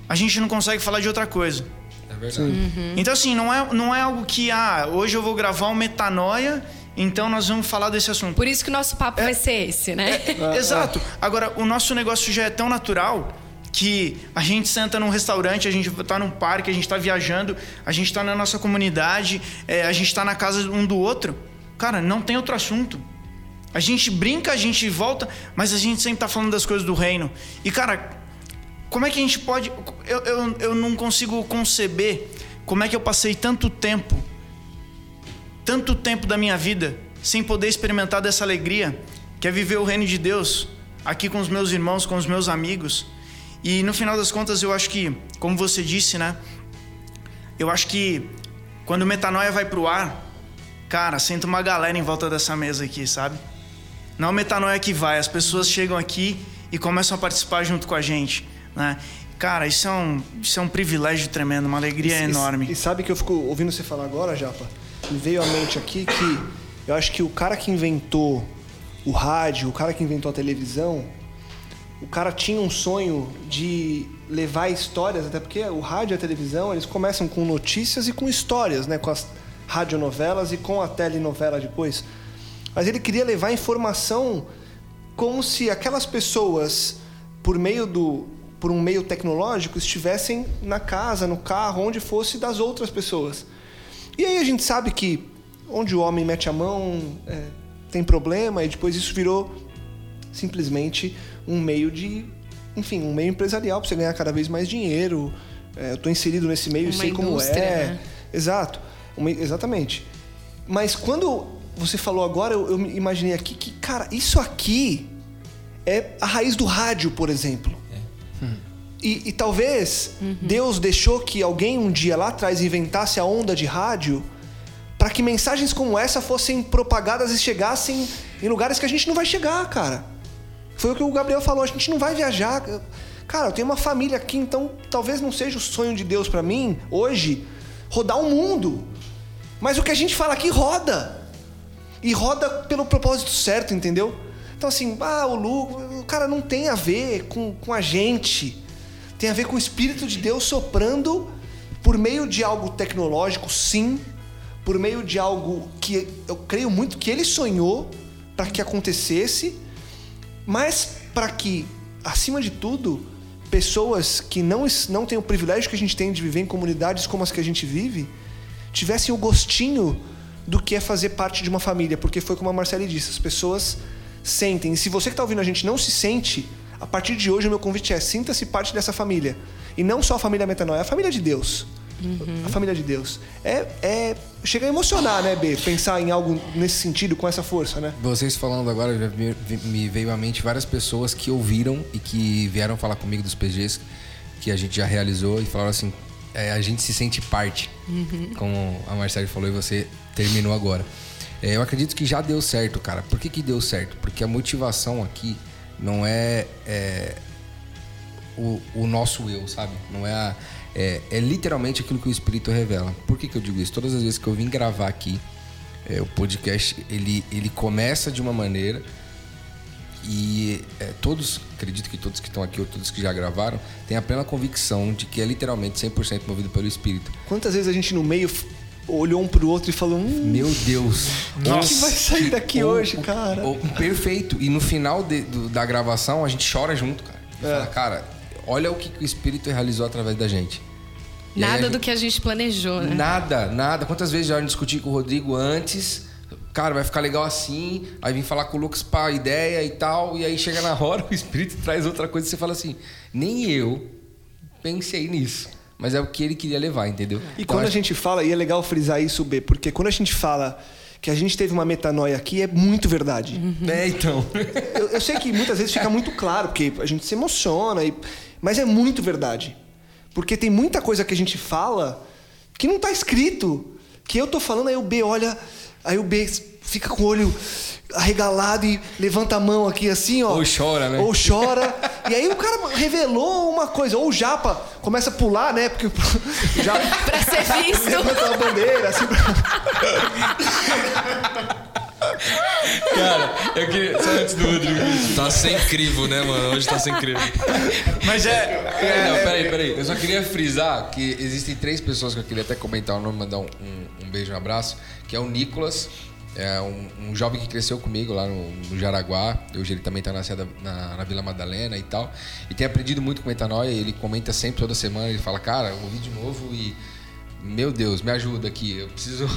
a gente não consegue falar de outra coisa. É verdade. Então, assim, não é, não é algo que, ah, hoje eu vou gravar um metanoia, então nós vamos falar desse assunto. Por isso que o nosso papo vai ser esse, né? Exato. Agora, o nosso negócio já é tão natural que a gente senta num restaurante, a gente tá num parque, a gente tá viajando, a gente tá na nossa comunidade, é, a gente tá na casa um do outro. Cara, não tem outro assunto. A gente brinca, a gente volta, mas a gente sempre tá falando das coisas do reino. E, cara, como é que a gente pode. Eu, eu, eu não consigo conceber como é que eu passei tanto tempo, tanto tempo da minha vida, sem poder experimentar dessa alegria, que é viver o reino de Deus, aqui com os meus irmãos, com os meus amigos. E no final das contas, eu acho que, como você disse, né? Eu acho que quando o metanoia vai pro ar, cara, senta uma galera em volta dessa mesa aqui, sabe? Não é o metanoia que vai, as pessoas chegam aqui e começam a participar junto com a gente, né? Cara, isso é um, isso é um privilégio tremendo, uma alegria E- enorme. E sabe que eu fico ouvindo você falar agora, Japa? Me veio à mente aqui que eu acho que o cara que inventou o rádio, o cara que inventou a televisão, o cara tinha um sonho de levar histórias, até porque o rádio e a televisão, eles começam com notícias e com histórias, né? Com as radionovelas e com a telenovela depois. Mas ele queria levar informação como se aquelas pessoas, por meio do por um meio tecnológico, estivessem na casa, no carro, onde fosse das outras pessoas. E aí a gente sabe que onde o homem mete a mão é, tem problema e depois isso virou simplesmente um meio de, enfim, um meio empresarial para você ganhar cada vez mais dinheiro. É, eu estou inserido nesse meio e sei como é. né? Exato, Uma- exatamente. Mas quando você falou agora, eu, eu me imaginei aqui que, cara, isso aqui é a raiz do rádio, por exemplo. E, e talvez Deus deixou que alguém um dia lá atrás inventasse a onda de rádio para que mensagens como essa fossem propagadas e chegassem em lugares que a gente não vai chegar, cara. Foi o que o Gabriel falou, a gente não vai viajar. Cara, eu tenho uma família aqui, então talvez não seja o sonho de Deus para mim hoje rodar o mundo. Mas o que a gente fala aqui roda. E roda pelo propósito certo, entendeu? Então, assim, ah, o Lu, o cara não tem a ver com, com a gente. Tem a ver com o Espírito de Deus soprando por meio de algo tecnológico, sim. Por meio de algo que eu creio muito que ele sonhou para que acontecesse, mas para que, acima de tudo, pessoas que não, não têm o privilégio que a gente tem de viver em comunidades como as que a gente vive, tivessem o gostinho do que é fazer parte de uma família, porque foi como a Marcele disse, as pessoas sentem. E se você que está ouvindo a gente não se sente, a partir de hoje o meu convite é sinta-se parte dessa família. E não só a família Metanoia, é a família de Deus. A família de Deus. É, é. Chega a emocionar, né, B? Pensar em algo nesse sentido, com essa força, né? Vocês falando agora, me, veio à mente várias pessoas que ouviram e que vieram falar comigo dos PGs que a gente já realizou e falaram assim: é, a gente se sente parte, como a Marcele falou e você terminou agora. É, eu acredito que já deu certo, cara. Por que, que deu certo? Porque a motivação aqui não é, é, o, o nosso eu, sabe? Não é a. É, é literalmente aquilo que o Espírito revela. Por que, que eu digo isso? Todas as vezes que eu vim gravar aqui, é, o podcast ele, ele começa de uma maneira e é, todos, acredito que todos que estão aqui ou todos que já gravaram, têm a plena convicção de que é literalmente 100% movido pelo Espírito. Quantas vezes a gente no meio olhou um pro outro e falou: hum, Meu Deus! o que vai sair daqui O- hoje, o- cara? o- perfeito. E no final de- do- da gravação a gente chora junto, cara. E É. fala, cara, olha o que, que o Espírito realizou através da gente. E a Nada gente- do que a gente planejou, né? Nada, nada. Quantas vezes já discuti com o Rodrigo antes? Cara, vai ficar legal assim. Aí vim falar com o Lucas pra ideia e tal. E aí chega na hora, o Espírito traz outra coisa e você fala assim: nem eu pensei nisso. Mas é o que ele queria levar, entendeu? E Então, quando a acho- gente fala, e é legal frisar isso, B, porque quando a gente fala que a gente teve uma metanoia aqui, é muito verdade. É, então. Eu, eu sei que muitas vezes fica muito claro, porque a gente se emociona, e- mas é muito verdade. Porque tem muita coisa que a gente fala que não tá escrito. Que eu tô falando, aí o B olha, aí o B fica com o olho arregalado e levanta a mão aqui assim, ó. Ou chora, né? Ou chora. e aí o cara revelou uma coisa. Ou o Japa começa a pular, né? Porque o Japa Pra ser visto. levanta uma bandeira, assim. Cara, eu queria. Só antes do Rodrigo. Tá sem crivo, né, mano? Hoje tá sem crivo. Mas é. É, não, peraí, peraí. Eu só queria frisar que existem três pessoas que eu queria até comentar o nome, mandar um, um, um beijo, um abraço, que é o Nicolas, é um, um jovem que cresceu comigo lá no, no Jaraguá. Hoje ele também tá na, na, na Vila Madalena e tal. E tem aprendido muito com metanoia. Ele comenta sempre, toda semana, ele fala, cara, eu ouvi de novo e. Meu Deus, me ajuda aqui. Eu preciso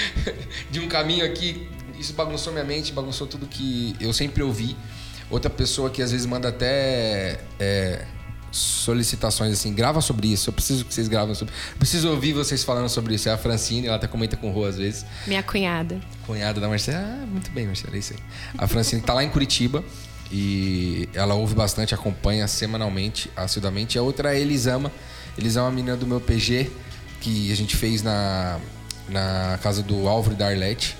de um caminho aqui isso bagunçou minha mente, bagunçou tudo que eu sempre ouvi. Outra pessoa que às vezes manda até é, solicitações assim, grava sobre isso. Eu preciso que vocês gravem sobre. Eu preciso ouvir vocês falando sobre isso. É a Francine, ela até comenta com o Rô às vezes. Minha cunhada. Cunhada da Marcela. Ah, muito bem, Marcela, é isso aí. A Francine tá lá em Curitiba e ela ouve bastante, acompanha semanalmente, assiduamente. A outra é a Elisama. Elisama é uma menina do meu PG que a gente fez na, na casa do Álvaro da Arlete.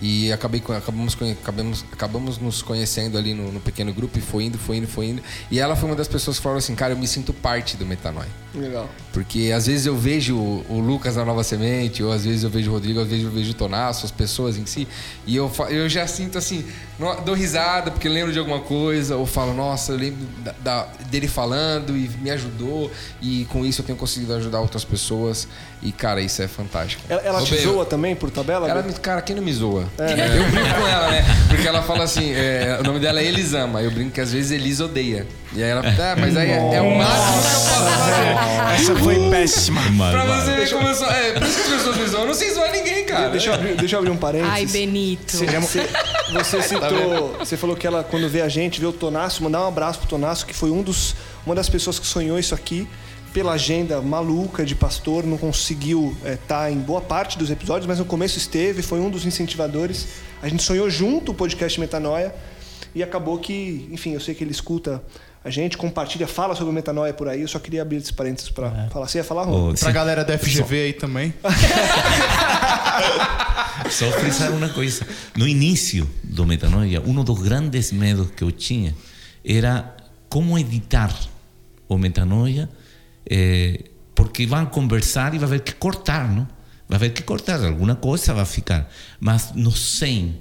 E acabei, acabamos, acabamos, acabamos nos conhecendo ali no, no pequeno grupo e foi indo, foi indo, foi indo. E ela foi uma das pessoas que falou assim, cara, eu me sinto parte do Metanoia. Legal. Porque às vezes eu vejo o Lucas na Nova Semente, ou às vezes eu vejo o Rodrigo, às vezes eu vejo o Tonasso, as pessoas em si, e eu, eu já sinto assim, dou risada porque lembro de alguma coisa, ou falo, nossa, eu lembro da- da- dele falando e me ajudou, e com isso eu tenho conseguido ajudar outras pessoas, e cara, isso é fantástico. Ela, ela te zoa também por tabela? ela cara, quem não me zoa? Eu brinco com ela, né? Porque ela fala assim, é, o nome dela é Elisama. Eu brinco que às vezes Elisa odeia. E aí ela, tá, mas aí é, é o máximo que eu posso fazer. Essa foi péssima. Pra você ver como eu sou. É, por isso que as pessoas me zoam. Eu não sei zoar ninguém, cara. Deixa eu, abrir, deixa eu abrir um parênteses. Ai, Benito. Você, você- você citou, você falou que ela, quando vê a gente, vê o Tonasso, mandar um abraço pro Tonasso, que foi um dos, uma das pessoas que sonhou isso aqui. Pela agenda maluca de pastor, não conseguiu estar em boa parte dos episódios, mas no começo esteve, foi um dos incentivadores. A gente sonhou junto o podcast Metanoia e acabou que, enfim, eu sei que ele escuta a gente, compartilha, fala sobre o Metanoia por aí. Eu só queria abrir esse parênteses para falar. Você ia falar, Rô? Oh, Pra sí. galera da FGV aí também. Só frisar uma coisa. No início do Metanoia, um dos grandes medos que eu tinha era como editar o Metanoia, eh, porque vão conversar e vai haver que cortar, não? Vai haver que cortar, alguma coisa vai ficar. Mas no 100,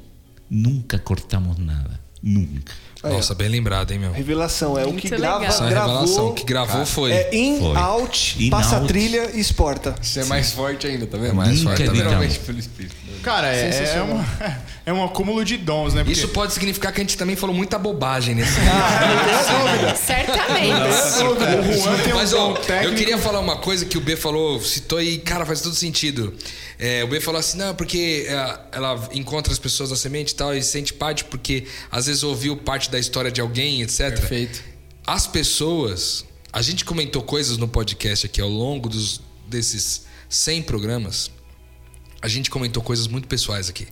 nunca cortamos nada. Nunca. Nossa, bem lembrado, hein, meu? Revelação, é o que legal. grava, Essa gravou. revelação que gravou foi. É in, Foi. out, In, passa out. trilha e exporta. Isso é mais forte ainda, tá vendo? mais Nunca forte, tá vendo? Literalmente pelo Espírito. Cara, é, é, uma, é um acúmulo de dons, né? Porque Isso pode significar que a gente também falou muita bobagem nesse Certamente. o Juan tem um Mas ó, técnico. eu queria falar uma coisa que o B falou, citou e, cara, faz todo sentido. É, o B falou assim, não, porque é, ela encontra as pessoas na semente e tal, e sente parte porque às vezes ouviu parte da história de alguém, etc. Perfeito. As pessoas. A gente comentou coisas no podcast aqui ao longo dos, desses 100 programas. A gente comentou coisas muito pessoais aqui.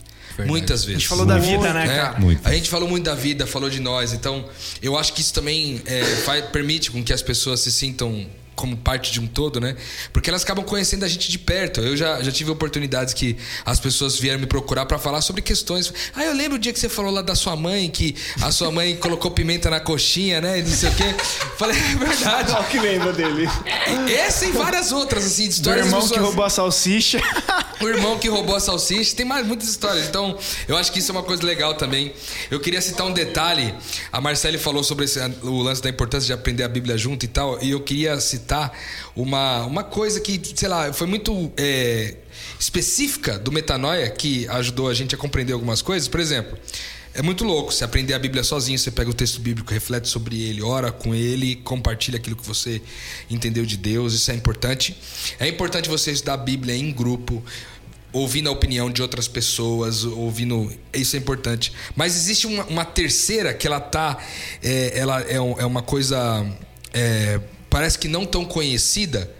Muitas vezes. A gente falou da vida, né, né? cara? Muito. A gente falou muito da vida, falou de nós. Então, eu acho que isso também é, faz- permite com que as pessoas se sintam como parte de um todo, né? Porque elas acabam conhecendo a gente de perto. Eu já, já tive oportunidades que as pessoas vieram me procurar para falar sobre questões. Ah, eu lembro o dia que você falou lá da sua mãe, que a sua mãe colocou pimenta na coxinha, né? E não sei o quê. Falei, é verdade. Qual que lembra dele? Essa e várias outras, assim, de histórias irmão das que pessoas- roubou a salsicha. o irmão que roubou a salsicha, tem mais muitas histórias. Então, eu acho que isso é uma coisa legal também. Eu queria citar um detalhe. A Marcele falou sobre esse- o lance da importância de aprender a Bíblia junto e tal. E eu queria citar uma, uma coisa que, sei lá, foi muito é, específica do Metanoia que ajudou a gente a compreender algumas coisas. Por exemplo. É muito louco você aprender a Bíblia sozinho, você pega o texto bíblico, reflete sobre ele, ora com ele, compartilha aquilo que você entendeu de Deus, isso é importante. É importante você estudar a Bíblia em grupo, ouvindo a opinião de outras pessoas, ouvindo. Isso é importante. Mas existe uma, uma terceira que ela tá. é, ela é, é uma coisa. é, parece que não tão conhecida.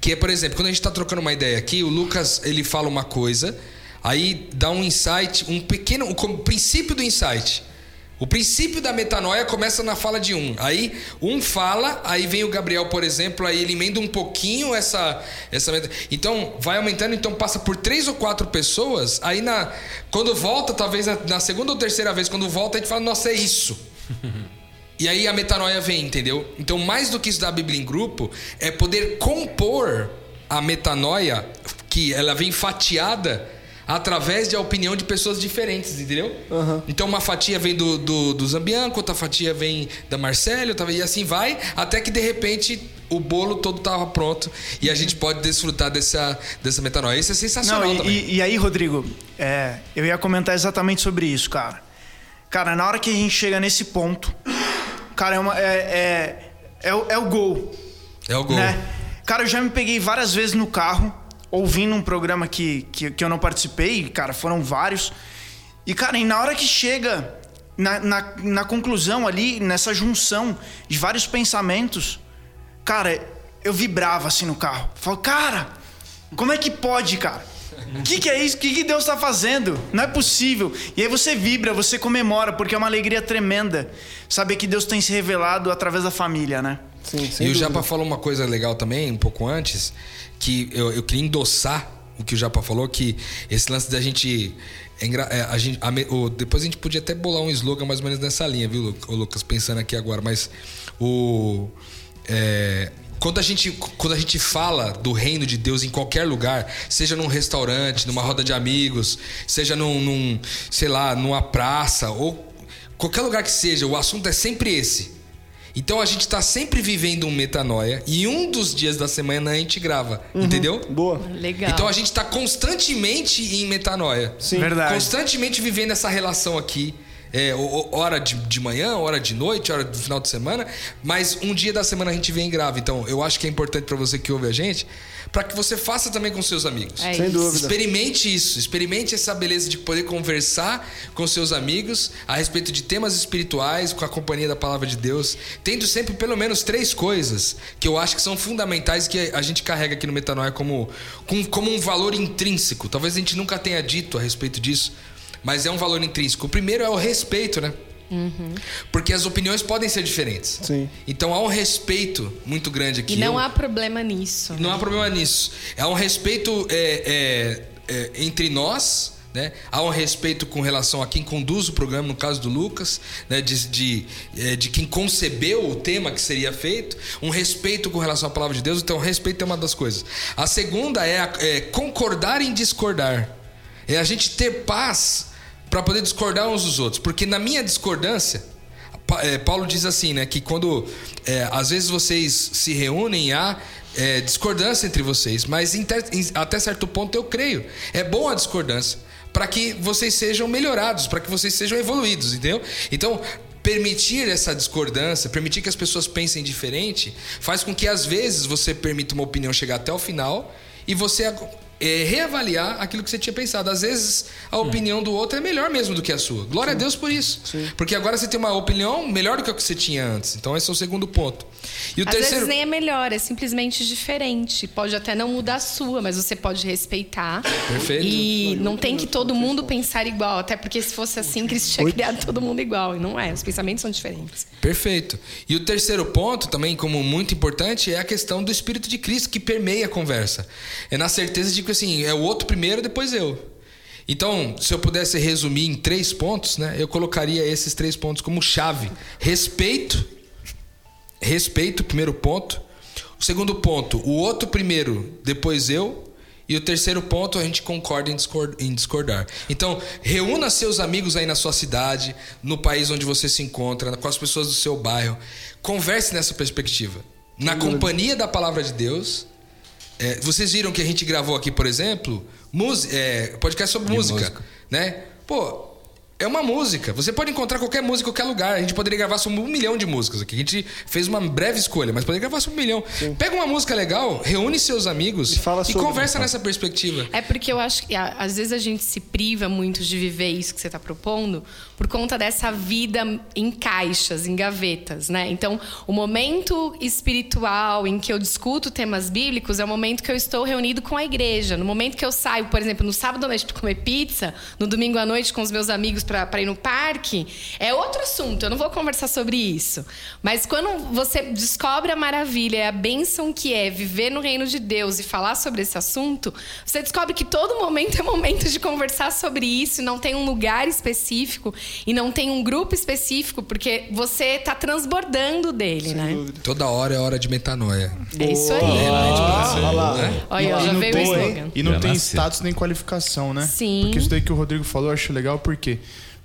Que é, por exemplo, quando a gente está trocando uma ideia aqui, o Lucas ele fala uma coisa, aí dá um insight, um pequeno. O princípio do insight. O princípio da metanoia começa na fala de um. Aí um fala, aí vem o Gabriel, por exemplo, aí ele emenda um pouquinho essa essa Então vai aumentando, então passa por três ou quatro pessoas. Aí na quando volta, talvez na, na segunda ou terceira vez, quando volta a gente fala, nossa, é isso. E aí a metanoia vem, entendeu? Então, mais do que estudar a Bíblia em grupo, é poder compor a metanoia, que ela vem fatiada através de a opinião de pessoas diferentes, entendeu? Então, uma fatia vem do, do, do Zambianco, outra fatia vem da Marcelo, outra- e assim vai, até que de repente o bolo todo estava pronto e a gente pode desfrutar dessa, dessa metanoia. Isso é sensacional Não, e, também. e- e aí, Rodrigo, é, eu ia comentar exatamente sobre isso, cara. Cara, na hora que a gente chega nesse ponto, cara, é, uma, é, é, é, o, é o gol. É o gol. Né? Cara, eu já me peguei várias vezes no carro, ouvindo um programa que, que, que eu não participei, cara, foram vários. E, cara, e na hora que chega na, na, na conclusão ali, nessa junção de vários pensamentos, cara, eu vibrava assim no carro. Falo, cara, como é que pode, cara? O que, que é isso? O que, que Deus está fazendo? Não é possível. E aí você vibra, você comemora, porque é uma alegria tremenda saber que Deus tem se revelado através da família, né? Sim, e o. Japa falou uma coisa legal também, um pouco antes, que eu, eu queria endossar o que o Japa falou, que esse lance da gente. é é, a gente a me- o- depois a gente podia até bolar um slogan mais ou menos nessa linha, viu, Lucas? Pensando aqui agora, mas o. é, quando a, gente, quando a gente fala do reino de Deus em qualquer lugar, seja num restaurante, numa roda de amigos, seja num, num sei lá, numa praça, ou qualquer lugar que seja, o assunto é sempre esse. Então a gente tá sempre vivendo um metanoia e um dos dias da semana a gente grava, entendeu? Boa. Legal. Então a gente tá constantemente em metanoia. Sim. Verdade. Constantemente vivendo essa relação aqui. É, hora de, de manhã, hora de noite, hora do final de semana, mas um dia da semana a gente vem e grava. Então, eu acho que é importante pra você que ouve a gente, pra que você faça também com seus amigos. É Sem dúvida. Experimente isso, experimente essa beleza de poder conversar com seus amigos a respeito de temas espirituais, com a companhia da palavra de Deus, tendo sempre pelo menos três coisas que eu acho que são fundamentais que a gente carrega aqui no Metanoia como, com- como um valor intrínseco. Talvez a gente nunca tenha dito a respeito disso, mas é um valor intrínseco. O primeiro é o respeito, né? Porque as opiniões podem ser diferentes. Sim. Então há um respeito muito grande aqui. E não Eu- há problema nisso. não há problema nisso. É um respeito é, é, é, entre nós, né? Há um respeito com relação a quem conduz o programa, no caso do Lucas, né? de, de, é, de quem concebeu o tema que seria feito. Um respeito com relação à palavra de Deus. Então, o respeito é uma das coisas. A segunda é, a- é concordar em discordar. É a gente ter paz para poder discordar uns dos outros. Porque na minha discordância, é, Paulo diz assim, né? Que quando é, às vezes vocês se reúnem há é, discordância entre vocês, mas até certo ponto eu creio. É bom a discordância para que vocês sejam melhorados, para que vocês sejam evoluídos, entendeu? Então permitir essa discordância, permitir que as pessoas pensem diferente, faz com que às vezes você permita uma opinião chegar até o final e você é, reavaliar aquilo que você tinha pensado. Às vezes a opinião do outro é melhor mesmo do que a sua. Glória a Deus por isso. Porque agora você tem uma opinião melhor do que a que você tinha antes. Então esse é o segundo ponto. E o Às terceiro. vezes nem é melhor, é simplesmente diferente. Pode até não mudar a sua, mas você pode respeitar. Perfeito. E não tem que todo mundo pensar igual, até porque se fosse assim, Cristo tinha criado todo mundo igual. E não é, os pensamentos são diferentes. Perfeito. E o terceiro ponto, também como muito importante, é a questão do Espírito de Cristo que permeia a conversa. É na certeza de que assim, é o outro primeiro, depois eu. Então, se eu pudesse resumir em três pontos, né, eu colocaria esses três pontos como chave: respeito, respeito, primeiro ponto. O segundo ponto, o outro primeiro, depois eu. E o terceiro ponto, a gente concorda em discordar. Então, reúna seus amigos aí na sua cidade, no país onde você se encontra, com as pessoas do seu bairro. Converse nessa perspectiva. Na companhia da palavra de Deus. É, vocês viram que a gente gravou aqui, por exemplo, música, é, podcast sobre música, música. né? Pô, é uma música. Você pode encontrar qualquer música em qualquer lugar. A gente poderia gravar sobre um milhão de músicas aqui. A gente fez uma breve escolha, mas poderia gravar sobre um milhão. Pega uma música legal, reúne seus amigos E fala sobre. conversa nessa perspectiva. É porque eu acho que às vezes a gente se priva muito de viver isso que você está propondo por conta dessa vida em caixas, em gavetas, né? Então, o momento espiritual em que eu discuto temas bíblicos é o momento que eu estou reunido com a igreja. No momento que eu saio, por exemplo, no sábado à noite para comer pizza, no domingo à noite com os meus amigos para ir no parque, é outro assunto. Eu não vou conversar sobre isso. Mas quando você descobre a maravilha, e a bênção que é viver no reino de Deus e falar sobre esse assunto, você descobre que todo momento é momento de conversar sobre isso, e não tem um lugar específico e não tem um grupo específico, porque você está transbordando dele, né? Toda hora é hora de metanoia. É isso aí. Olha E já não veio o tem- slogan. E não tem status nem qualificação, né? Sim. Porque isso daí que o Rodrigo falou eu acho legal porque,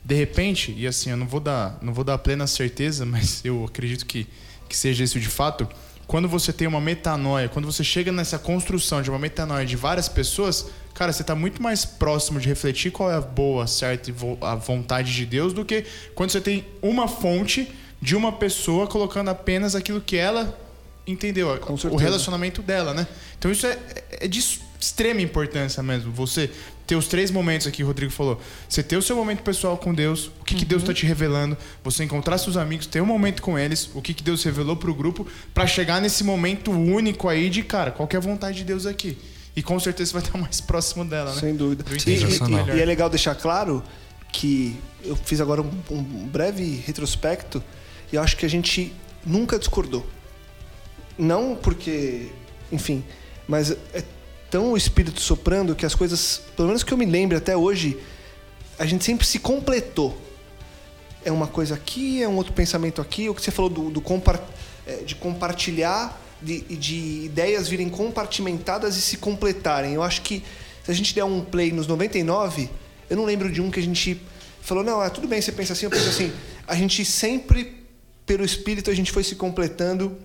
de repente, e assim, eu não vou dar, não vou dar plena certeza, mas eu acredito que, que seja isso de fato. Quando você tem uma metanoia, quando você chega nessa construção de uma metanoia de várias pessoas, cara, você está muito mais próximo de refletir qual é a boa, certa e a vontade de Deus do que quando você tem uma fonte de uma pessoa colocando apenas aquilo que ela entendeu, o relacionamento dela, né? Então isso é, é, de, extrema importância mesmo. Você ter os três momentos aqui, o Rodrigo falou. Você ter o seu momento pessoal com Deus, o que, que Deus está te revelando, você encontrar seus amigos, ter um momento com eles, o que, que Deus revelou pro grupo, para chegar nesse momento único aí de, cara, qual que é a vontade de Deus aqui. E com certeza você vai estar mais próximo dela, né? Sem dúvida. E, e- e é legal deixar claro que eu fiz agora um, um breve retrospecto e eu acho que a gente nunca discordou. Não porque, enfim, mas é tão o espírito soprando que as coisas, pelo menos que eu me lembre até hoje, a gente sempre se completou. É uma coisa aqui, é um outro pensamento aqui. O que você falou do, do compar- é, de compartilhar, de, de ideias virem compartimentadas e se completarem. Eu acho que se a gente der um play nos 99, eu não lembro de um que a gente falou, não, é, tudo bem, você pensa assim, eu penso assim. A gente sempre, pelo espírito, a gente foi se completando.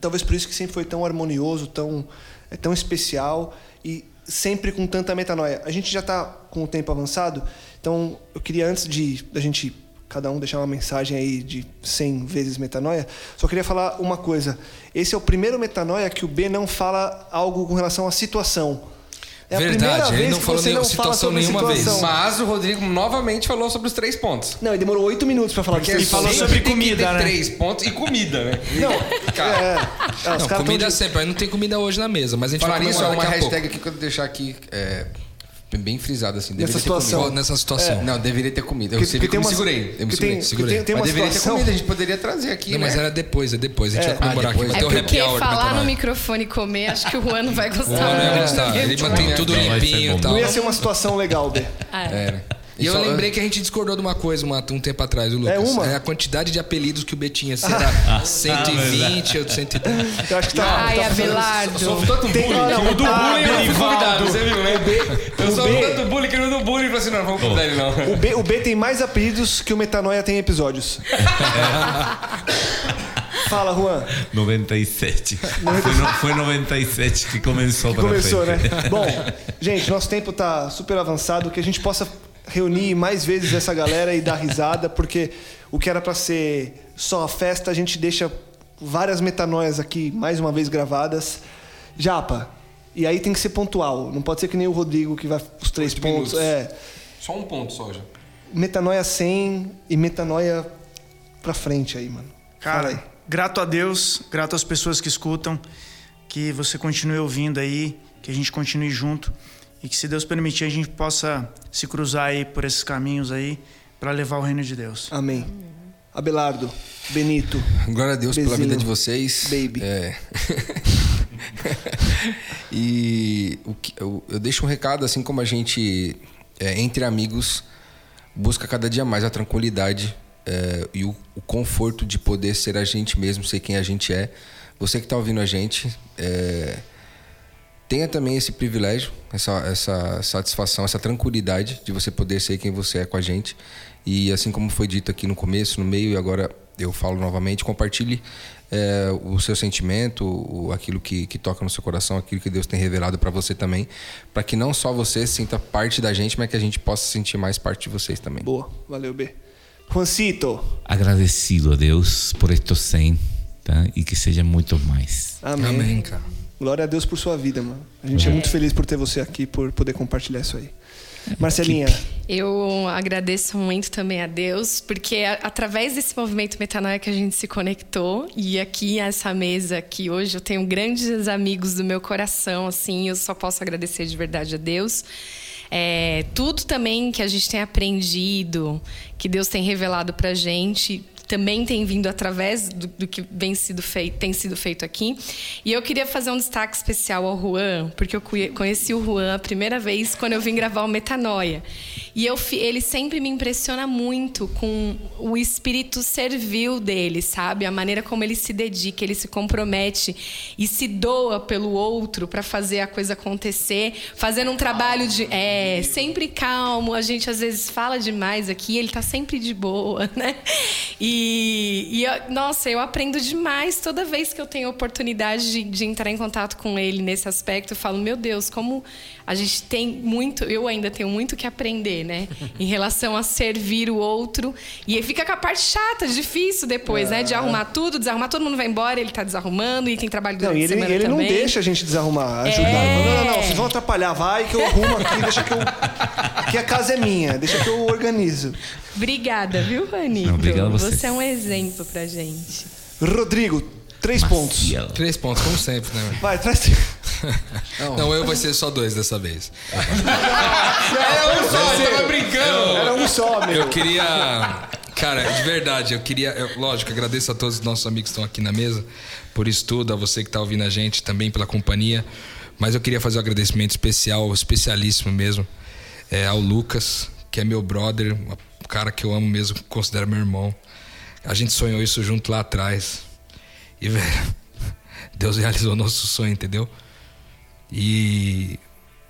Talvez por isso que sempre foi tão harmonioso, tão, é tão especial e sempre com tanta metanoia. A gente já está com o tempo avançado, então eu queria antes de da gente cada um deixar uma mensagem aí de 100 vezes metanoia, só queria falar uma coisa. Esse é o primeiro metanoia que o B não fala algo com relação à situação. É a Verdade, primeira ele vez não que falou você nenhuma não fala situação sobre nenhuma vez. situação. Mas o Rodrigo novamente falou sobre os três pontos. Não, ele demorou oito minutos para falar Porque. Ele falou sobre tem que comida, ter né? Três pontos e comida, né? Não, Cara, é, é, Não, comida de- sempre. Aí não tem comida hoje na mesa, mas a gente falar vai nisso, é uma pouco. hashtag aqui que eu vou deixar aqui é, bem frisada assim. Nessa Deveria ter situação. Nessa situação. Não, deveria ter comida. Eu porque que me tem uma- segurei. Eu me segurei. tem- segurei. tem- tem mas uma deveria situação- ter comida, a gente poderia trazer aqui, Não, né? mas era depois, é depois. A gente É, vai comemorar ah, aqui. depois. Vai ter É o porque happy hour falar no microfone e comer, acho que o Juan não vai O gostar. Juan não ia muito. gostar. Ele mantém tudo Vai limpinho e tal. Não ia ser uma situação legal, B. Era. E eu só- lembrei que a gente discordou de uma coisa uma- um tempo atrás, o Lucas. É uma? a quantidade de apelidos que o B tinha. Se era 120 ou 110. Eu acho que tá. Ai, tá fazendo- Abelardo. Sofro tanto bullying. Não, não, o do ah, bullying eu não fui Berivaldo. convidado, você viu, né? Eu o B- tanto bullying que ele do bullying falou assim: não, não vamos convidar ele não. O B, o B tem mais apelidos que o Metanoia tem episódios. Fala, Juan. 97. Foi, no, foi 97 que começou para Começou, né? Bom, gente, nosso tempo tá super avançado, que a gente possa reunir mais vezes essa galera e dar risada, porque o que era pra ser só a festa, a gente deixa várias metanoias aqui mais uma vez gravadas. Japa, e aí tem que ser pontual, não pode ser que nem o Rodrigo que vai os três Oito pontos. minutos. É, Só um ponto só já. metanoia 100 e metanoia pra frente aí, mano. Fala aí. Cara, grato a Deus, grato às pessoas que escutam, que você continue ouvindo aí, que a gente continue junto e que se Deus permitir a gente possa se cruzar aí por esses caminhos aí para levar o reino de Deus. Amém. Abelardo, Benito, Glória a Deus pela Bezinho. vida de vocês. Baby. É. e o que- eu, eu deixo um recado, assim como a gente, é, entre amigos, busca cada dia mais a tranquilidade é, e o, o conforto de poder ser a gente mesmo, ser quem a gente é. Você que está ouvindo a gente, é, tenha também esse privilégio, essa, essa satisfação, essa tranquilidade de você poder ser quem você é com a gente. E assim como foi dito aqui no começo, no meio e agora eu falo novamente, compartilhe é, o seu sentimento, o, aquilo que, que toca no seu coração, aquilo que Deus tem revelado para você também, para que não só você sinta parte da gente, mas que a gente possa sentir mais parte de vocês também. Boa, valeu, B. Juancito, Agradecido a Deus por estos 100, tá? E que sejam muitos mais. amém. Amém, cara. Glória a Deus por sua vida, mano. A gente é muito feliz por ter você aqui, por poder compartilhar isso aí. Marcelinha, Eu agradeço muito também a Deus, porque através desse movimento Metanoia que a gente se conectou e aqui essa mesa aqui hoje eu tenho grandes amigos do meu coração, assim, eu só posso agradecer de verdade a Deus. É, tudo também que a gente tem aprendido, que Deus tem revelado pra gente, também tem vindo através do, do que vem sido feito, tem sido feito aqui. E eu queria fazer um destaque especial ao Juan, porque eu conhe- conheci o Juan a primeira vez quando eu vim gravar o Metanoia. E eu, ele sempre me impressiona muito com o espírito servil dele, sabe? A maneira como ele se dedica, ele se compromete e se doa pelo outro para fazer a coisa acontecer, fazendo um trabalho de é sempre calmo. A gente às vezes fala demais aqui, ele tá sempre de boa, né? E, E, e eu- nossa, eu aprendo demais toda vez que eu tenho oportunidade de, de entrar em contato com ele nesse aspecto. Eu falo, meu Deus, como a gente tem muito, eu ainda tenho muito que aprender, né? Em relação a servir o outro. E aí fica com a parte chata, difícil depois, né? De arrumar tudo, desarrumar, todo mundo vai embora, ele tá desarrumando e tem trabalho durante Não, e a ele, semana ele não também. deixa a gente desarrumar, ajudar. É. Não, não, não, vocês vão atrapalhar, vai que eu arrumo aqui, deixa que eu. Aqui a casa é minha, deixa que eu organizo. Obrigada, viu, Juanito? Não, obrigado a você. Você é um exemplo pra gente. Rodrigo, três pontos. Maciel. Três pontos, como sempre, né? mano? Vai, traz. Não, eu vai ser só dois dessa vez. Era um só, Eu tava brincando. Era um só, meu. Eu queria. Cara, de verdade, eu queria. eu- lógico, agradeço a todos os nossos amigos que estão aqui na mesa por isso tudo, a você que está ouvindo a gente também pela companhia. Mas eu queria fazer um agradecimento especial, especialíssimo mesmo, é, ao Lucas, que é meu brother, um cara que eu amo mesmo, considero meu irmão. A gente sonhou isso junto lá atrás. E, velho, Deus realizou nosso sonho, entendeu? E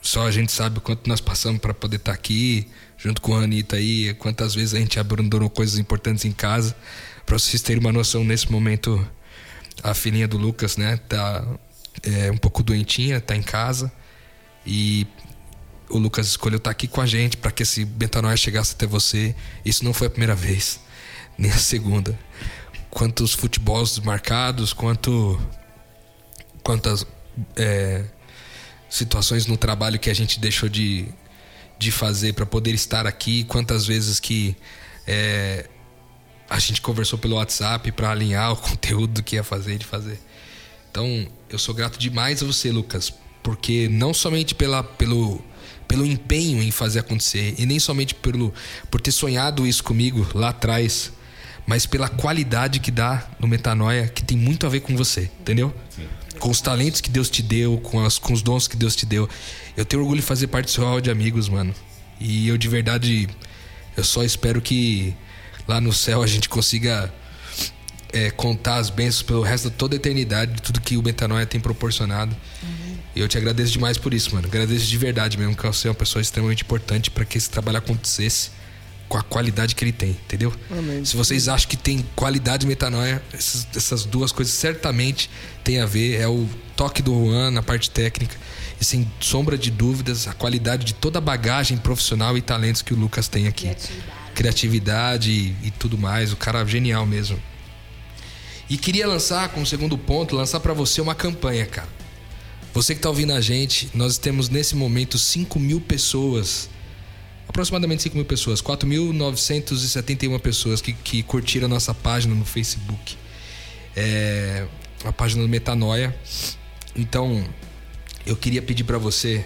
só a gente sabe o quanto nós passamos para poder estar aqui, junto com a Anitta aí, quantas vezes a gente abandonou coisas importantes em casa. Para vocês terem uma noção, nesse momento, a filhinha do Lucas, né, tá é, um pouco doentinha, tá em casa. E o Lucas escolheu estar aqui com a gente para que esse Betanoia chegasse até você. Isso não foi a primeira vez, nem a segunda. Quantos futebols marcados, quanto quantas é, situações no trabalho que a gente deixou de, de fazer para poder estar aqui, quantas vezes que é, a gente conversou pelo WhatsApp para alinhar o conteúdo que ia fazer e de fazer. Então, eu sou grato demais a você, Lucas, porque não somente pela, pelo, pelo empenho em fazer acontecer, e nem somente pelo, por ter sonhado isso comigo lá atrás, mas pela qualidade que dá no Metanoia, que tem muito a ver com você, entendeu? Com os talentos que Deus te deu, com, as, com os dons que Deus te deu. Eu tenho orgulho de fazer parte do seu hall de amigos, mano. E eu de verdade, eu só espero que lá no céu a gente consiga é, contar as bênçãos pelo resto de toda a eternidade, de tudo que o Metanoia tem proporcionado. E eu te agradeço demais por isso, mano. Agradeço de verdade mesmo, que você é uma pessoa extremamente importante para que esse trabalho acontecesse com a qualidade que ele tem, entendeu? Se vocês acham que tem qualidade metanoia, essas, essas duas coisas certamente têm a ver. É o toque do Juan na parte técnica. E sem sombra de dúvidas, a qualidade de toda a bagagem profissional e talentos que o Lucas tem aqui. Criatividade, e, e tudo mais. O cara é genial mesmo. E queria lançar, como segundo ponto, lançar para você uma campanha, cara. Você que tá ouvindo a gente, nós temos nesse momento 5 mil pessoas, aproximadamente 5 mil pessoas, 4.971 pessoas que, que curtiram a nossa página no Facebook. É, a página do Metanoia. Então, eu queria pedir para você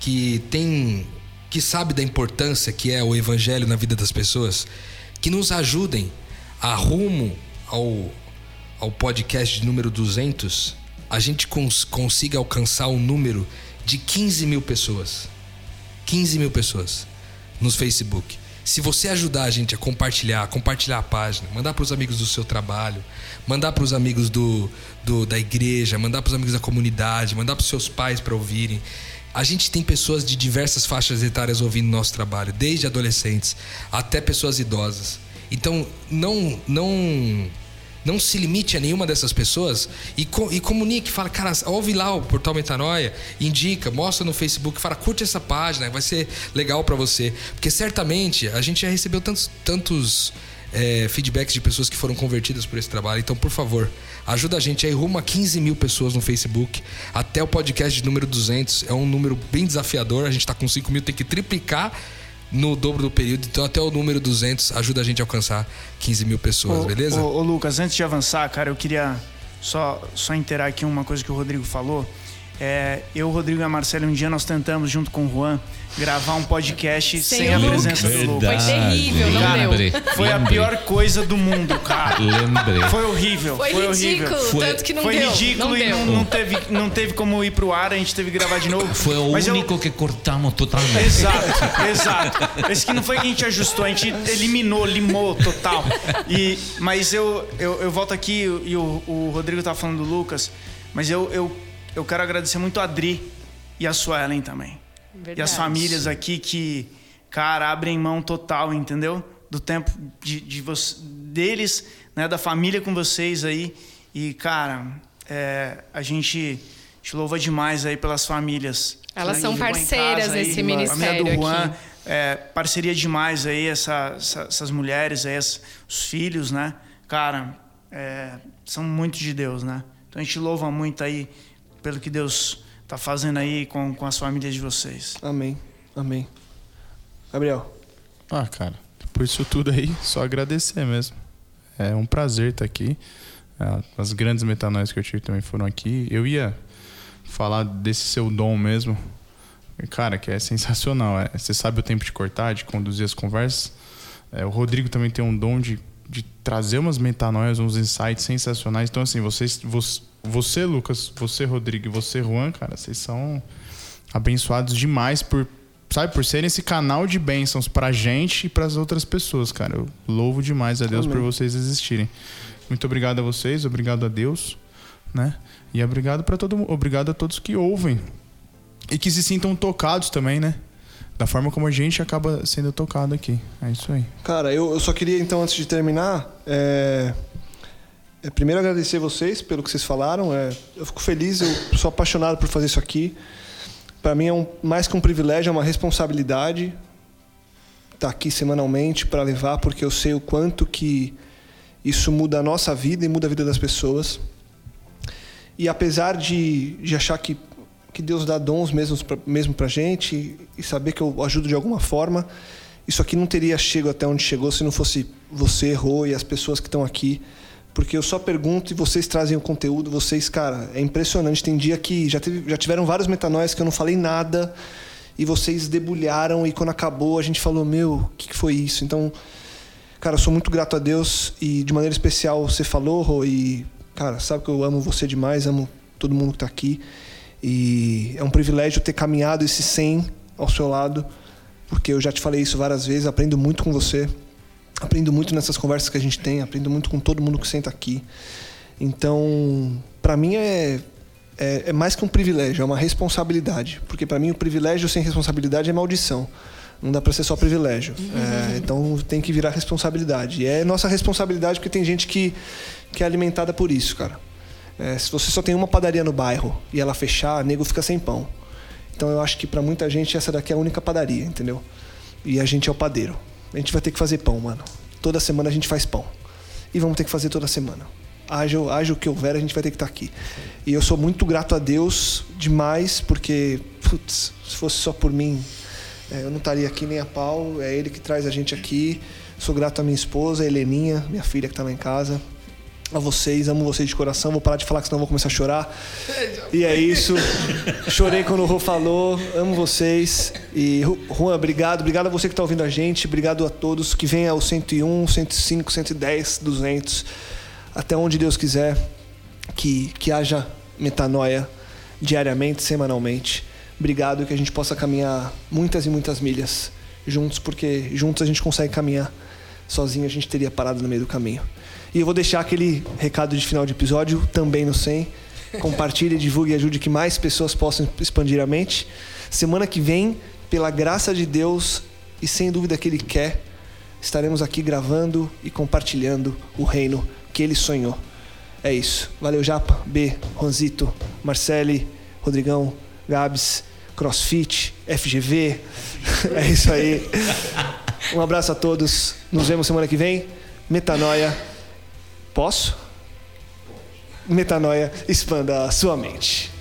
que tem que sabe da importância que é o evangelho na vida das pessoas, que nos ajudem a rumo ao, ao podcast de número 200, a gente cons consiga alcançar o número de 15 mil pessoas. 15 mil pessoas nos Facebook. Se você ajudar a gente a compartilhar, compartilhar a página, mandar para os amigos do seu trabalho, mandar para os amigos do, do- da igreja, mandar para os amigos da comunidade, mandar para os seus pais para ouvirem. A gente tem pessoas de diversas faixas etárias ouvindo nosso trabalho, desde adolescentes até pessoas idosas. Então, não, não não se limite a nenhuma dessas pessoas e, co- e comunique, fala, cara, ouve lá o Portal Metanoia, indica, mostra no Facebook, fala, curte essa página, vai ser legal pra você. Porque certamente a gente já recebeu tantos, tantos é, feedbacks de pessoas que foram convertidas por esse trabalho. Então, por favor, ajuda a gente aí rumo a 15 mil pessoas no Facebook, até o podcast de número 200. É um número bem desafiador, a gente tá com 5 mil, tem que triplicar no dobro do período. Então, até o número 200 ajuda a gente a alcançar 15 mil pessoas, Ô, beleza? Ô, ô, Lucas, antes de avançar, cara, eu queria só, só inteirar aqui uma coisa que o Rodrigo falou. É, eu, o Rodrigo e a Marcela, um dia nós tentamos, junto com o Juan, gravar um podcast sem, Sem a presença do Lucas. Foi terrível, não Cara, lembrei, Foi a pior coisa do mundo, cara. Lembrei. Foi horrível. Foi, Foi, ridículo, horrível. Foi- tanto que não Foi deu. ridículo não e deu. não, não teve, não teve como ir pro ar, a gente teve que gravar de novo. Foi o Mas eu- único que cortamos totalmente. Exato, exato. Esse que não foi que a gente ajustou, a gente eliminou, limou total. E, mas eu, eu, eu volto aqui e o, o Rodrigo tá falando do Lucas, mas eu, eu, eu quero agradecer muito a Adri e a Suelen também. E Verdade. as famílias aqui que, cara, abrem mão total, entendeu? Do tempo de, de você, deles, né, da família com vocês aí. E, cara, é, a gente te louva demais aí pelas famílias. Elas né, são em parceiras casa aí. desse A ministério do Juan, aqui. é, parceria demais aí, essa, essa- essas mulheres aí, os filhos, né? Cara, é, são muito de Deus, né? Então a gente louva muito aí pelo que Deus tá fazendo aí com, com as famílias de vocês. Amém. Amém. Gabriel. Ah, cara, por isso tudo aí, só agradecer mesmo. É um prazer estar aqui. É, As grandes metanóis que eu tive também foram aqui. Eu ia falar desse seu dom mesmo. Cara, que é sensacional. É, você sabe o tempo de cortar, de conduzir as conversas. É, o Rodrigo também tem um dom de, de trazer umas metanóias, uns insights sensacionais. Então, assim, vocês, você, você, Lucas, você, Rodrigo, e você, Juan, cara, vocês são abençoados demais por, sabe, por serem esse canal de bênçãos pra gente e pras outras pessoas, cara. Eu louvo demais a Deus Amém. por vocês existirem. Muito obrigado a vocês, obrigado a Deus, né? E obrigado para todo obrigado a todos que ouvem e que se sintam tocados também, né? Da forma como a gente acaba sendo tocado aqui. É isso aí. Cara, eu, eu só queria, então, antes de terminar, é, é, primeiro agradecer vocês pelo que vocês falaram. É, eu fico feliz, eu sou apaixonado por fazer isso aqui. Para mim é um, mais que um privilégio, é uma responsabilidade estar aqui semanalmente para levar, porque eu sei o quanto que isso muda a nossa vida e muda a vida das pessoas. E apesar de, de achar que, que Deus dá dons mesmo pra, mesmo pra gente e saber que eu ajudo de alguma forma, isso aqui não teria chego até onde chegou se não fosse você, Rô, e as pessoas que estão aqui. Porque eu só pergunto e vocês trazem o conteúdo, vocês, cara, é impressionante. Tem dia que já, teve, já tiveram vários metanóis que eu não falei nada e vocês debulharam e quando acabou a gente falou, meu, o que, que foi isso? Então, Cara, eu sou muito grato a Deus e de maneira especial você falou, Rô, e cara, sabe que eu amo você demais, amo todo mundo que tá aqui. E é um privilégio ter caminhado esse 100 ao seu lado, porque eu já te falei isso várias vezes, aprendo muito com você. Aprendo muito nessas conversas que a gente tem, aprendo muito com todo mundo que senta aqui. Então, para mim é, é, é mais que um privilégio, é uma responsabilidade. Porque para mim o privilégio sem responsabilidade é maldição. Não dá para ser só privilégio. É, então tem que virar responsabilidade. E é nossa responsabilidade porque tem gente que, que é alimentada por isso, cara. É, se você só tem uma padaria no bairro e ela fechar, nego fica sem pão. Então eu acho que para muita gente essa daqui é a única padaria, entendeu? E a gente é o padeiro. A gente vai ter que fazer pão, mano. Toda semana a gente faz pão. E vamos ter que fazer toda semana. Haja, o que houver, a gente vai ter que estar aqui. E eu sou muito grato a Deus demais, porque, putz, se fosse só por mim, é, eu não estaria aqui nem a pau. É Ele que traz a gente aqui. Sou grato à minha esposa, a Heleninha, minha filha que está lá em casa. A vocês, amo vocês de coração. Vou parar de falar, que senão vou começar a chorar. E é isso. Chorei quando o Rô falou. Amo vocês. E, Juan, obrigado. Obrigado a você que está ouvindo a gente. Obrigado a todos. Que venha o 101, 105, 110, 200. Até onde Deus quiser. Que, que haja metanoia diariamente, semanalmente. Obrigado e que a gente possa caminhar muitas e muitas milhas juntos, porque juntos a gente consegue caminhar. Sozinho a gente teria parado no meio do caminho. E eu vou deixar aquele recado de final de episódio também no 100. Compartilhe, divulgue e ajude que mais pessoas possam expandir a mente. Semana que vem, pela graça de Deus e sem dúvida que Ele quer, estaremos aqui gravando e compartilhando o reino que Ele sonhou. É isso. Valeu, Japa, B, Ronzito, Marcele, Rodrigão, Gabs, CrossFit, FGV. É isso aí. Um abraço a todos. Nos vemos semana que vem. Metanoia. Posso? Metanoia, expanda a sua mente.